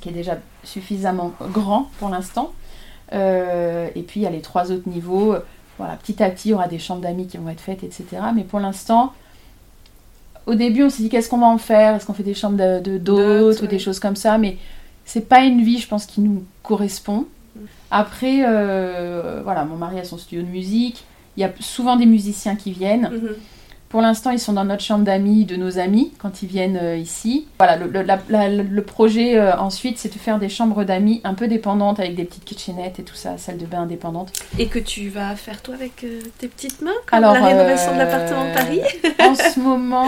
qui est déjà suffisamment grand pour l'instant. Euh, et puis il y a les trois autres niveaux. Voilà, petit à petit, il y aura des chambres d'amis qui vont être faites, etc. Mais pour l'instant, au début, on s'est dit qu'est-ce qu'on va en faire? Est-ce qu'on fait des chambres de- d'hôtes ou des choses comme ça? Mais c'est pas une vie, je pense, qui nous correspond. Après, euh, voilà, mon mari a son studio de musique. Il y a souvent des musiciens qui viennent. Mhm. Pour l'instant, ils sont dans notre chambre d'amis, de nos amis, quand ils viennent euh, ici. Voilà, le, le- la- la- le projet euh, ensuite, c'est de faire des chambres d'amis un peu dépendantes, avec des petites kitchenettes et tout ça, salle de bain indépendante. Et que tu vas faire toi avec euh, tes petites mains, comme Alors, la rénovation de l'appartement de Paris? En ce moment,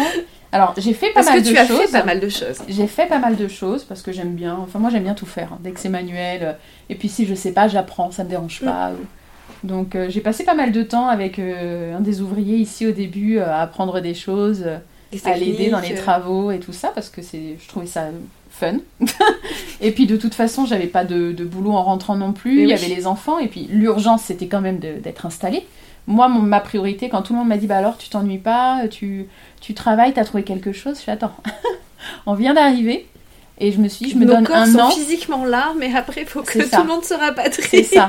alors j'ai fait pas Parce mal que de tu as choses. fait pas mal de choses. J'ai fait pas mal de choses parce que j'aime bien. Enfin, moi j'aime bien tout faire. hein, dès que c'est manuel. Et puis si je sais pas, j'apprends, ça me dérange pas. Donc euh, j'ai passé pas mal de temps avec euh, un des ouvriers ici au début euh, à apprendre des choses, à l'aider dans les travaux et tout ça parce que c'est, je trouvais ça fun. et puis de toute façon, j'avais pas de, de boulot en rentrant non plus. Mais Il y oui. avait les enfants et puis l'urgence c'était quand même d'être installé. Moi, mon- ma priorité, quand tout le monde m'a dit bah alors tu t'ennuies pas, tu, tu travailles, t'as trouvé quelque chose, je fais attends, on vient d'arriver et je me suis dit je me Nos donne corps un sont an. physiquement là, mais après, il faut que ça. tout le monde se rapatrie. C'est ça,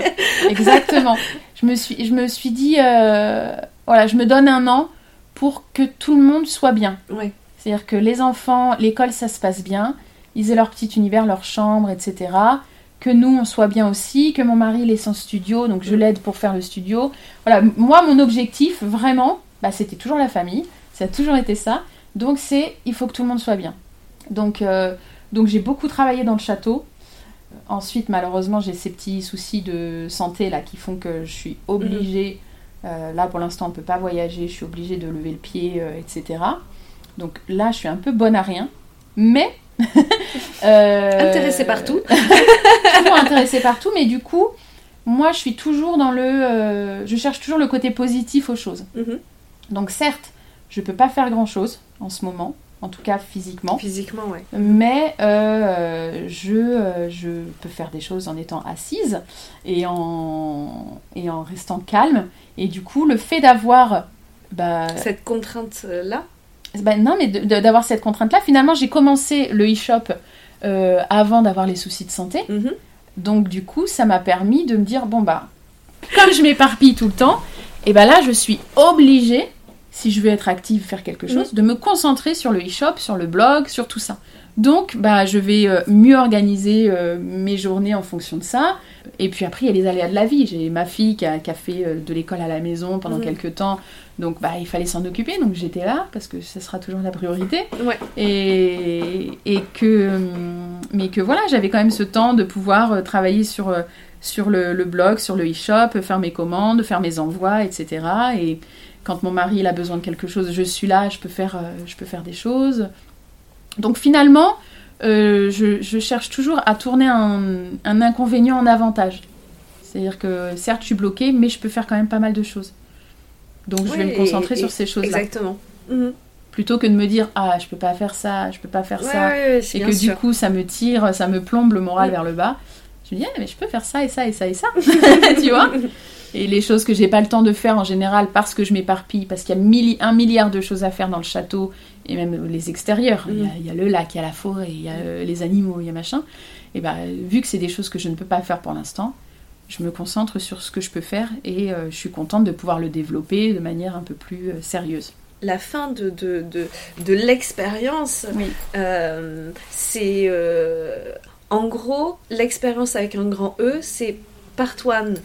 exactement. Je me suis, je me suis dit, euh, voilà, je me donne un an pour que tout le monde soit bien. Ouais. C'est-à-dire que les enfants, l'école, ça se passe bien, ils aient leur petit univers, leur chambre, etc. Que nous, on soit bien aussi, que mon mari il ait son studio, donc je l'aide pour faire le studio. Voilà, moi, mon objectif, vraiment, bah, c'était toujours la famille, ça a toujours été ça. Donc c'est, il faut que tout le monde soit bien. Donc, euh, donc j'ai beaucoup travaillé dans le château. Ensuite, malheureusement, j'ai ces petits soucis de santé là qui font que je suis obligée. euh, là, pour l'instant, on ne peut pas voyager. Je suis obligée de lever le pied, euh, etc. Donc là, je suis un peu bonne à rien, mais euh, Intéressée partout. toujours intéressée partout, mais du coup, moi, je suis toujours dans le, je cherche toujours le côté positif aux choses. Mhm. Donc certes, je peux pas faire grand chose en ce moment, en tout cas physiquement. Physiquement, ouais. Mais euh, je, euh, je peux faire des choses en étant assise et en, et en restant calme. Et du coup, le fait d'avoir... Bah, Cette contrainte-là, bah non, mais d'avoir cette contrainte-là, finalement, j'ai commencé le e-shop euh, avant d'avoir les soucis de santé. mhm. Donc du coup, ça m'a permis de me dire, bon bah, comme je m'éparpille tout le temps, et ben là, je suis obligée, si je veux être active, faire quelque chose, de me concentrer sur le e-shop, sur le blog, sur tout ça. Donc, bah, je vais euh, mieux organiser euh, mes journées en fonction de ça. Et puis après, il y a les aléas de la vie. J'ai ma fille qui a, qui a fait euh, de l'école à la maison pendant Mhm. quelques temps. Donc, bah, il fallait s'en occuper. Donc, j'étais là parce que ce sera toujours la priorité. Ouais. Et, et que, hum, mais que voilà, j'avais quand même ce temps de pouvoir travailler sur, sur le, le blog, sur le e-shop, faire mes commandes, faire mes envois, etc. Et quand mon mari il a besoin de quelque chose, je suis là, je peux faire, euh, je peux faire des choses. Donc finalement, euh, je, je cherche toujours à tourner un, un inconvénient en avantage. C'est-à-dire que certes, je suis bloquée, mais je peux faire quand même pas mal de choses. Donc je vais me concentrer et- sur ces choses-là. Exactement. Mhm. Plutôt que de me dire, ah, je peux pas faire ça, je peux pas faire Ouais, ça. ouais, et que sûr. du coup, ça me tire, ça me plombe le moral Mm. vers le bas. Je me dis, ah, mais je peux faire ça et ça et ça et ça. tu vois? Et les choses que j'ai pas le temps de faire en général parce que je m'éparpille, parce qu'il y a un milliard de choses à faire dans le château et même les extérieurs. Il, y a, il y a le lac, il y a la forêt, il y a euh, les animaux, il y a machin. Et bah, vu que c'est des choses que je ne peux pas faire pour l'instant, je me concentre sur ce que je peux faire et euh, je suis contente de pouvoir le développer de manière un peu plus euh, sérieuse. La fin de, de, de, de l'expérience, Oui. euh, c'est euh, en gros l'expérience avec un grand E, c'est Part One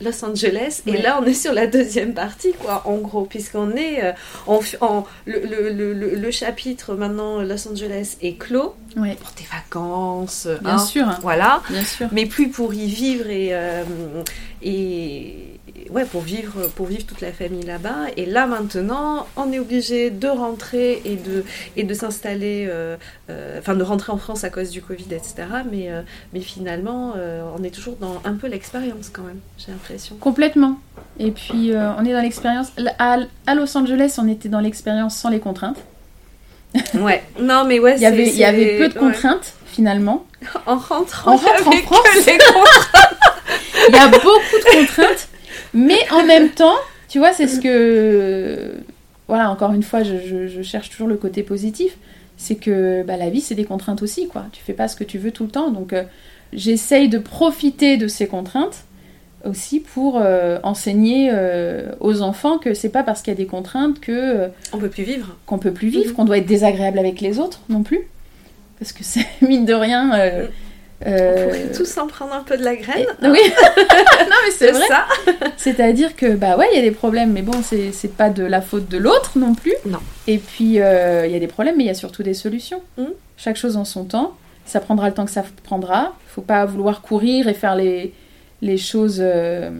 Los Angeles et là on est sur la deuxième partie quoi en gros puisqu'on est euh, en, en- le, le, le, le- le chapitre maintenant Los Angeles est clos Ouais. pour tes vacances Bien hein, sûr, hein. voilà bien sûr. mais plus pour y vivre et, euh, et ouais pour vivre pour vivre toute la famille là-bas et là maintenant on est obligé de rentrer et de et de s'installer euh, euh, enfin de rentrer en France à cause du Covid etc mais euh, mais finalement on est toujours dans un peu l'expérience quand même j'ai l'impression Complètement. Et puis, on est dans l'expérience. À, à Los Angeles, on était dans l'expérience sans les contraintes. ouais non mais ouais Il y avait, il y avait peu de contraintes, finalement. en rentrant En rentrant en France. les contraintes. Il y a beaucoup de contraintes, mais en même temps, tu vois, c'est ce que. Voilà, encore une fois, je, je- je cherche toujours le côté positif. C'est que bah, la vie, c'est des contraintes aussi, quoi. Tu fais pas ce que tu veux tout le temps. Donc, euh, j'essaye de profiter de ces contraintes aussi pour euh, enseigner euh, aux enfants que c'est pas parce qu'il y a des contraintes que. on peut plus vivre qu'on peut plus vivre, Mhm. qu'on doit être désagréable avec les autres non plus. Parce que c'est, mine de rien, euh, On pourrait tous en prendre un peu de la graine. Oui, non mais c'est vrai. C'est-à-dire que bah ouais, il y a des problèmes, mais bon, c'est pas de la faute de l'autre non plus. Non. Et puis euh, il y a des problèmes, mais il y a surtout des solutions. Mhm. Chaque chose en son temps. Ça prendra le temps que ça prendra. Faut pas vouloir courir et faire les les choses euh,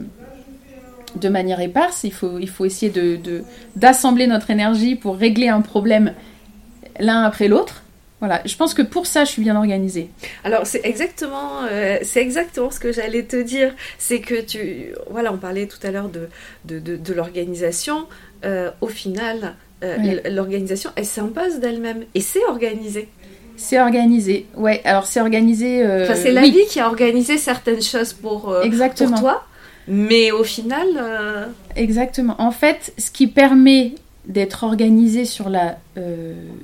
de manière éparse. Il faut il faut essayer de- d'assembler notre énergie pour régler un problème l'un après l'autre. Voilà. Je pense que pour ça, je suis bien organisée. Alors c'est exactement, euh, c'est exactement ce que j'allais te dire. C'est que tu, voilà, on parlait tout à l'heure de, de, de- de l'organisation. Euh, au final, euh, Oui. l'organisation, elle s'impose d'elle-même et c'est organisé. C'est organisé. Ouais. Alors c'est organisé. Enfin, c'est la oui, vie qui a organisé certaines choses pour, Exactement. pour toi. Mais au final, Exactement. En fait, ce qui permet d'être organisé sur la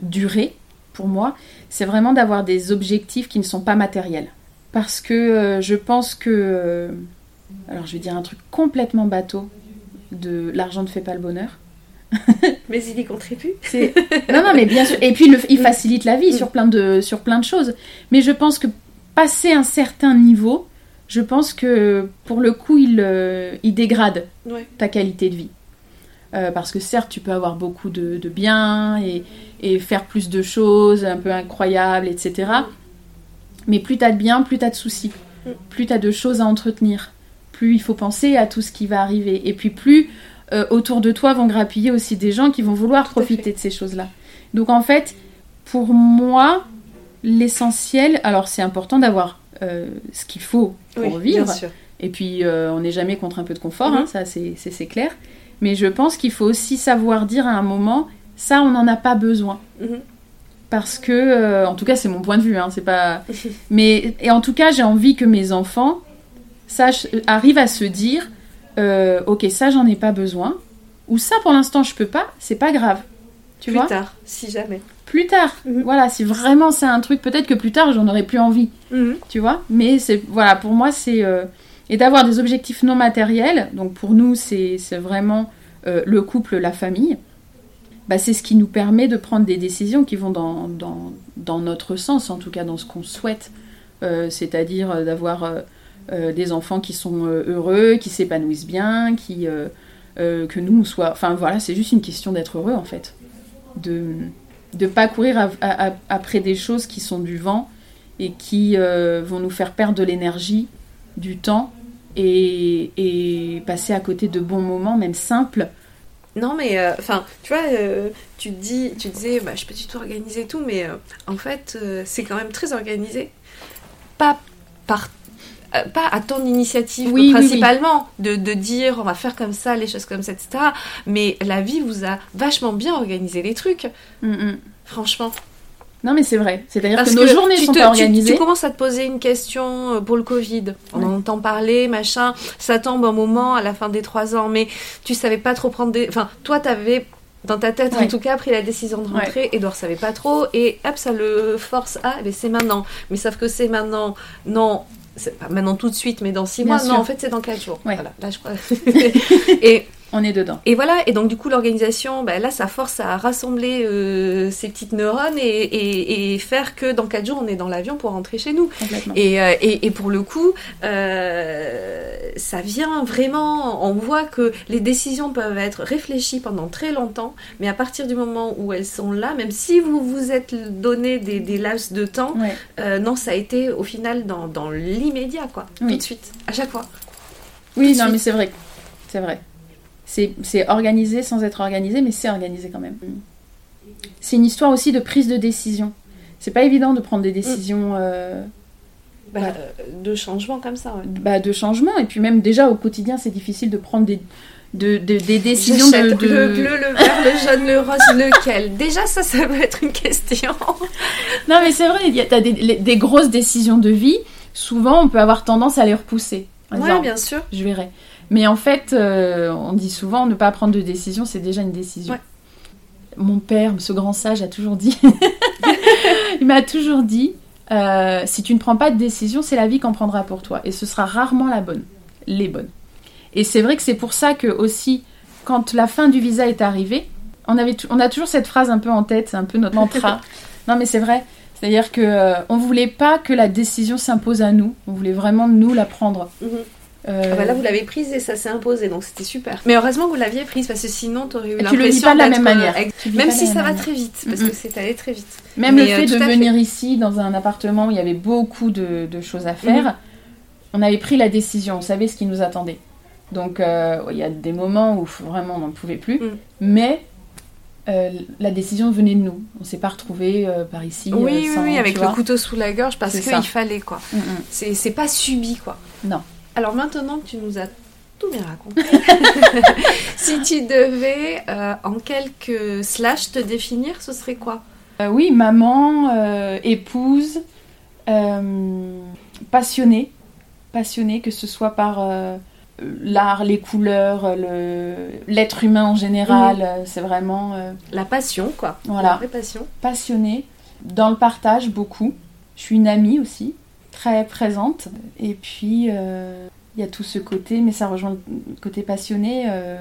durée, pour moi, c'est vraiment d'avoir des objectifs qui ne sont pas matériels. Parce que euh, je pense que... euh, alors je vais dire un truc complètement bateau, de l'argent ne fait pas le bonheur. mais il y contribue. Non, non, mais bien sûr. Et puis, le- il facilite la vie sur plein, de, sur plein de choses. Mais je pense que passer un certain niveau, je pense que pour le coup, il, euh, il dégrade Ouais. ta qualité de vie. Euh, parce que certes, tu peux avoir beaucoup de, de biens et, et faire plus de choses un peu incroyables, etc. Mais plus tu as de biens, plus tu as de soucis. Mm. Plus tu as de choses à entretenir. Plus il faut penser à tout ce qui va arriver. Et puis plus euh, autour de toi vont grappiller aussi des gens qui vont vouloir profiter de ces choses-là. Donc en fait, pour moi, l'essentiel, alors c'est important d'avoir euh, ce qu'il faut pour Oui, vivre. bien sûr. Et puis, on n'est jamais contre un peu de confort, Mhm. hein, ça c'est clair. Mais je pense qu'il faut aussi savoir dire à un moment, ça on n'en a pas besoin. Mhm. Parce que, euh, en tout cas c'est mon point de vue, hein, c'est pas... Mais, et en tout cas j'ai envie que mes enfants sachent, arrivent à se dire, euh, ok ça j'en ai pas besoin, ou ça pour l'instant je peux pas, c'est pas grave. Tu Plus vois tard, si jamais. Plus tard. Mhm. Voilà, si vraiment c'est un truc, peut-être que plus tard j'en aurais plus envie Mhm. tu vois. Mais c'est voilà, pour moi c'est euh, et d'avoir des objectifs non matériels. Donc pour nous c'est vraiment euh, le couple, la famille. Bah, c'est ce qui nous permet de prendre des décisions qui vont dans, dans, dans notre sens, en tout cas dans ce qu'on souhaite. Euh, C'est-à-dire euh, d'avoir des enfants qui sont heureux, qui s'épanouissent bien, qui que nous soit. Enfin voilà, c'est juste une question d'être heureux en fait, de de pas courir après des choses qui sont du vent et qui vont nous faire perdre de l'énergie, du temps et, et passer à côté de bons moments, même simples. Non, mais euh, enfin, tu vois, euh, tu dis, tu disais, bah, je peux tout organiser tout, mais euh, en fait, c'est quand même très organisé. Pas par. pas à ton initiative Oui, oui, principalement De, de dire on va faire comme ça, les choses comme ça, etc. Mais la vie vous a vachement bien organisé les trucs, Mm, mm. franchement. Non mais c'est vrai, c'est-à-dire que nos journées sont te- pas tu- organisées. Tu, commences à te poser une question euh, pour le Covid. On Ouais. en entend parler, machin. Ça tombe un moment à la fin des trois ans, mais tu savais pas trop prendre des. Enfin, toi, t'avais dans ta tête en Ouais. tout cas pris la décision de rentrer. Edouard savait pas trop et hop, ça le force à. Mais c'est maintenant. Mais sauf que c'est maintenant. Non. C'est pas maintenant tout de suite, mais dans six Bien mois. sûr. Non, en fait, c'est dans quatre jours. Ouais. Voilà, là, je crois. et, On est dedans. et voilà, et donc du coup l'organisation, bah, là ça force à rassembler euh, ces petites neurones et, et- et faire que dans 4 jours on est dans l'avion pour rentrer chez nous. Et, euh, et, et pour le coup, euh, ça vient vraiment, on voit que les décisions peuvent être réfléchies pendant très longtemps, mais à partir du moment où elles sont là, même si vous vous êtes donné des, des laps de temps, Ouais. non, ça a été au final dans, dans l'immédiat, quoi, Oui. tout de suite, à chaque fois. Oui, tout non mais c'est vrai. C'est vrai. C'est organisé sans être organisé, mais c'est organisé quand même. C'est une histoire aussi de prise de décision. C'est pas évident de prendre des décisions euh, Bah, Ouais. euh, de changements comme ça, ouais. bah, de changement. Et puis même déjà au quotidien, c'est difficile de prendre des, de, de- des décisions de, de- Le bleu, le vert, le jaune, le rose, lequel? Déjà, ça, ça peut être une question. Non mais c'est vrai, il y a t'as des, les- des grosses décisions de vie. Souvent, on peut avoir tendance à les repousser. Disant, bien sûr. je verrai. Mais en fait, euh, on dit souvent ne pas prendre de décision, c'est déjà une décision. Ouais. Mon père, ce grand sage, a toujours dit, il m'a toujours dit, euh, si tu ne prends pas de décision, c'est la vie qu'en prendra pour toi. Et ce sera rarement la bonne, les bonnes. Et c'est vrai que c'est pour ça que aussi, quand la fin du visa est arrivée, on, avait, on a toujours cette phrase un peu en tête, c'est un peu notre mantra. non mais c'est vrai, C'est-à-dire que euh, on voulait pas que la décision s'impose à nous. On voulait vraiment nous la prendre. Mhm. Euh, Ah bah là, vous l'avez prise et ça s'est imposé, donc c'était super. Mais heureusement que vous l'aviez prise, parce que sinon, t'aurais eu et tu le l'impression pas de la même manière. euh, vis Même si ça va manière. très vite, parce que c'est allé très vite. Même Mais, le euh, fait de fait. venir ici dans un appartement où il y avait beaucoup de, de choses à faire, Mhm. on avait pris la décision, on savait ce qui nous attendait. Donc euh, il y a des moments où vraiment on n'en pouvait plus, Mhm. mais euh, la décision venait de nous. On s'est pas retrouvé par ici. Oui, euh, oui, sans- oui, avec tu le couteau sous la gorge, parce qu'il fallait, quoi. C'est pas subi, quoi. Non. Alors maintenant que tu nous as tout bien raconté, si tu devais, euh, en quelques slash, te définir, ce serait quoi? Euh, oui, maman, euh, épouse, passionnée, passionnée que ce soit par l'art, les couleurs, le- l'être humain en général. C'est vraiment La passion, quoi. Voilà. La vraie passion. passionnée dans le partage beaucoup. Je suis une amie aussi, très présente. Et puis euh, il y a tout ce côté, mais ça rejoint le côté passionné, euh,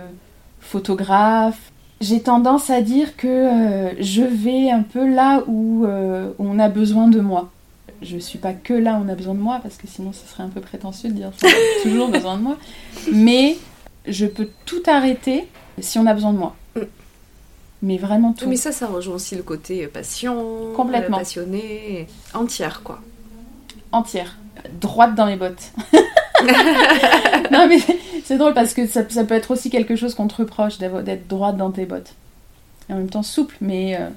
photographe. J'ai tendance à dire que euh, je vais un peu là où on a besoin de moi. Je suis pas que là où on a besoin de moi, parce que sinon ce serait un peu prétentieux de dire ça. on a toujours besoin de moi. Mais je peux tout arrêter si on a besoin de moi. Mm. Mais vraiment tout. Mais ça, ça rejoint aussi le côté passion, Complètement. passionné, entière, quoi. Entière, droite dans les bottes. non mais c'est drôle parce que ça, ça peut être aussi quelque chose qu'on te reproche d'être droite dans tes bottes. Et en même temps souple, mais euh,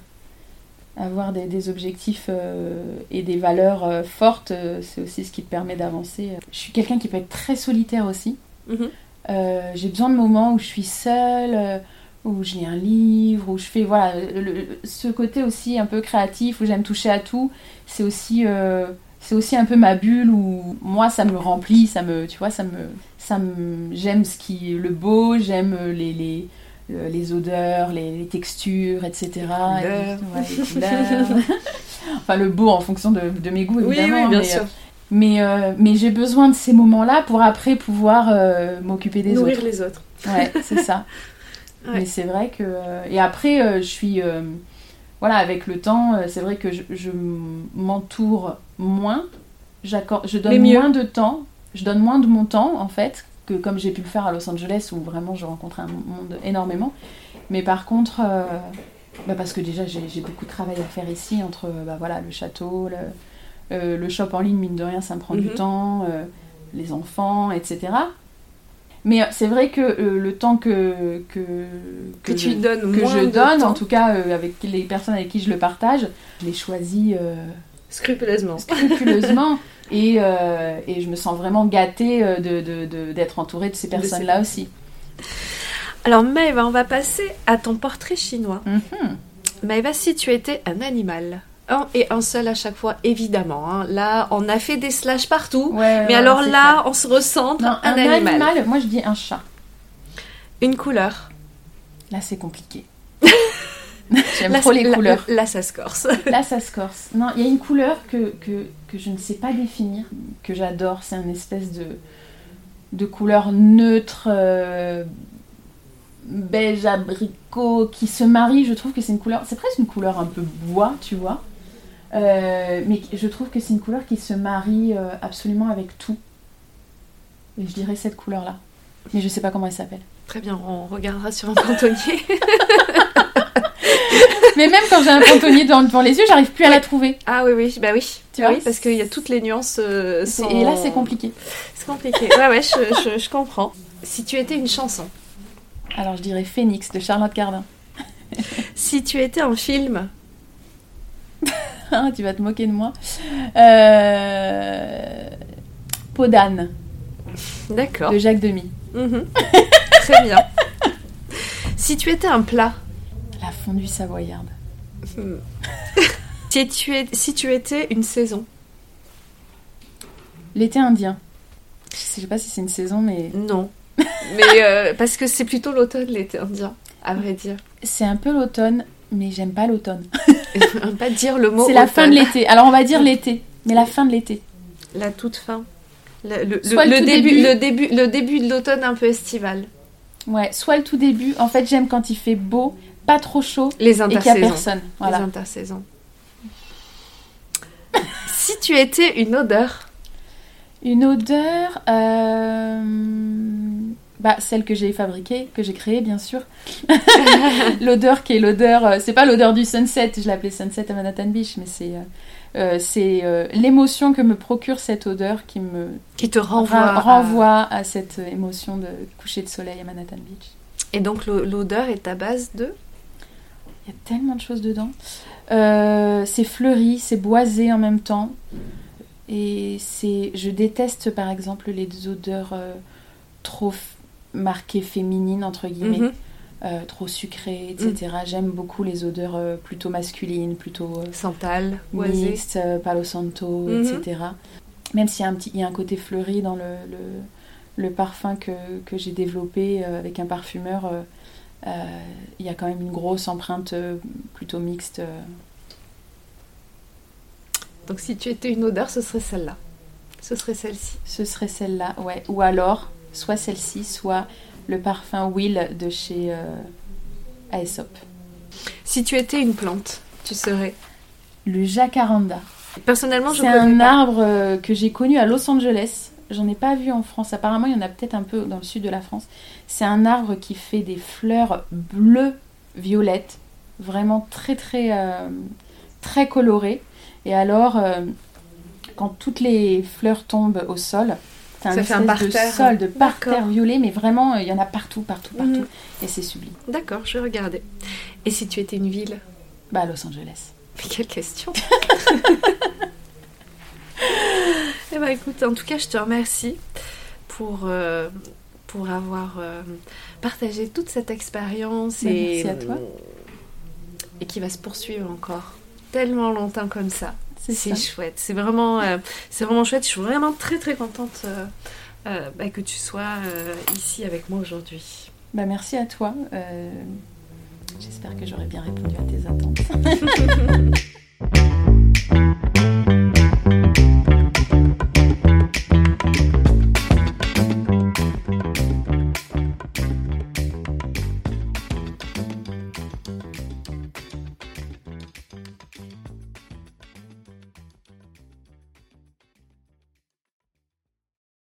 avoir des, des objectifs euh, et des valeurs euh, fortes, c'est aussi ce qui te permet d'avancer. Je suis quelqu'un qui peut être très solitaire aussi. Mhm. Euh, j'ai besoin de moments où je suis seule, où je lis un livre, où je fais voilà le- ce côté aussi un peu créatif où j'aime toucher à tout. C'est aussi c'est aussi un peu ma bulle où moi ça me remplit, ça me tu vois ça me ça me j'aime ce qui le beau, j'aime les les les odeurs, les, les textures, etc. couleurs. Et- ouais, les couleurs. enfin le beau en fonction de, de mes goûts Oui, évidemment. oui, bien mais, sûr. euh, mais, euh, mais j'ai besoin de ces moments-là pour après pouvoir euh, m'occuper des Nourrir autres. les autres. Ouais, c'est ça. Ouais. Mais c'est vrai que. Et après, je suis. Voilà, avec le temps, euh, c'est vrai que je, je m'entoure moins. Je donne moins de temps. Je donne moins de mon temps, en fait, que comme j'ai pu le faire à Los Angeles, où vraiment je rencontre un monde énormément. Mais par contre. euh, bah parce que déjà, j'ai beaucoup de travail à faire ici, entre bah voilà, le château, le, euh, le shop en ligne, mine de rien, ça me prend du Mhm. temps, euh, les enfants, etc. Mais c'est vrai que euh, le temps que, que, Que, je, tu donnes que je donne, en tout cas euh, avec les personnes avec qui je le partage, je les choisis euh, scrupuleusement. scrupuleusement et, et je me sens vraiment gâtée euh, de- de- de- d'être entourée de ces personnes-là aussi. Alors Maëva, on va passer à ton portrait chinois. Mhm. Maëva, si tu étais un animal, un et un seul à chaque fois, évidemment. hein. Là, on a fait des slash partout. Ouais, Mais ouais, alors là, on se. Non, un, un, animal. animal, moi je dis un chat. Une couleur. Là c'est compliqué. J'aime trop les couleurs. Là, ça se corse. Là, ça se corse. Non, il y a une couleur que, que, que je ne sais pas définir, que j'adore. C'est un espèce de, de couleur neutre, euh, beige, abricot, qui se marie. Je trouve que c'est une couleur. C'est presque une couleur un peu bois, tu vois. Euh, mais je trouve que c'est une couleur qui se marie euh, absolument avec tout. Et je dirais cette couleur-là. Mais je sais pas comment elle s'appelle. Très bien, on regardera sur un cantonnier. Mais même quand j'ai un pantonnier devant, devant les yeux, j'arrive plus à la trouver. ah oui, oui, bah oui. Tu vois oui, parce qu'il y a toutes les nuances. euh, sont- Et là, c'est compliqué. C'est compliqué. Ouais, ouais, je, je- je comprends. Si tu étais une chanson, Alors, je dirais Phoenix de Charlotte Cardin. si tu étais un film, tu vas te moquer de moi. Euh... Peau d'âne d'accord. de Jacques Demy. Mhm. Très bien. Si tu étais un plat, La fondue savoyarde. hmm. si, tu es, si tu étais une saison, L'été indien. Je sais pas si c'est une saison, mais non. Mais euh, parce que c'est plutôt l'automne, l'été indien, à vrai dire. c'est un peu l'automne, mais j'aime pas l'automne. On va pas dire le mot C'est la fin de l'été. Alors on va dire l'été, mais la fin de l'été. La toute fin. Le, le- Soit le début, début. le début, le début de l'automne un peu estival. Ouais, soit le tout début. En fait, j'aime quand il fait beau, pas trop chaud Les et qu'il y a personne. Les intersaisons. Si tu étais une odeur Une odeur, euh, bah, celle que j'ai fabriquée, que j'ai créée bien sûr. l'odeur qui est l'odeur, euh, c'est pas l'odeur du sunset, je l'appelais sunset à Manhattan Beach, mais c'est euh, euh, c'est euh, l'émotion que me procure cette odeur qui me qui te renvoie, ra- renvoie à... cette émotion de coucher de soleil à Manhattan Beach. Et donc l'o- l'odeur est à base de? Il y a tellement de choses dedans. Euh, c'est fleuri, c'est boisé en même temps. Et c'est, je déteste par exemple les odeurs trop f- marquées féminines entre guillemets, Mhm. euh, trop sucrées, etc. J'aime beaucoup les odeurs euh, plutôt masculines, plutôt euh, santal, mixtes, euh, Palo Santo, Mhm. etc. Même s'il y a un petit, il y a un côté fleuri dans le, le, le parfum que, que j'ai développé avec un parfumeur. il y a quand même une grosse empreinte plutôt mixte. Donc si tu étais une odeur, ce serait celle-là. Ce serait celle-ci. Ce serait celle-là, ouais. Ou alors, soit celle-ci, soit le parfum Will de chez euh, Aesop. Si tu étais une plante, tu serais. Le jacaranda. Personnellement, je C'est un pas. arbre euh, que j'ai connu à Los Angeles. J'en ai pas vu en France. Apparemment, il y en a peut-être un peu dans le sud de la France. C'est un arbre qui fait des fleurs bleues, violettes, vraiment très très euh, très colorées. Et alors, euh, quand toutes les fleurs tombent au sol, c'est un Ça fait un espèce de parterre. sol de parterre violet, mais vraiment, euh, il y en a partout, partout, partout. Mhm. Et c'est sublime. D'accord, je vais regarder. Et si tu étais une ville? Bah, Los Angeles. Mais quelle question Eh ben écoute, en tout cas, je te remercie pour, euh, pour avoir euh, partagé toute cette expérience Ben, et, merci à toi. et qui va se poursuivre encore tellement longtemps comme ça. C'est chouette. C'est vraiment, euh, vraiment chouette. Je suis vraiment très très contente euh, euh, bah, que tu sois ici avec moi aujourd'hui. Bah, merci à toi. J'espère que j'aurai bien répondu à tes attentes.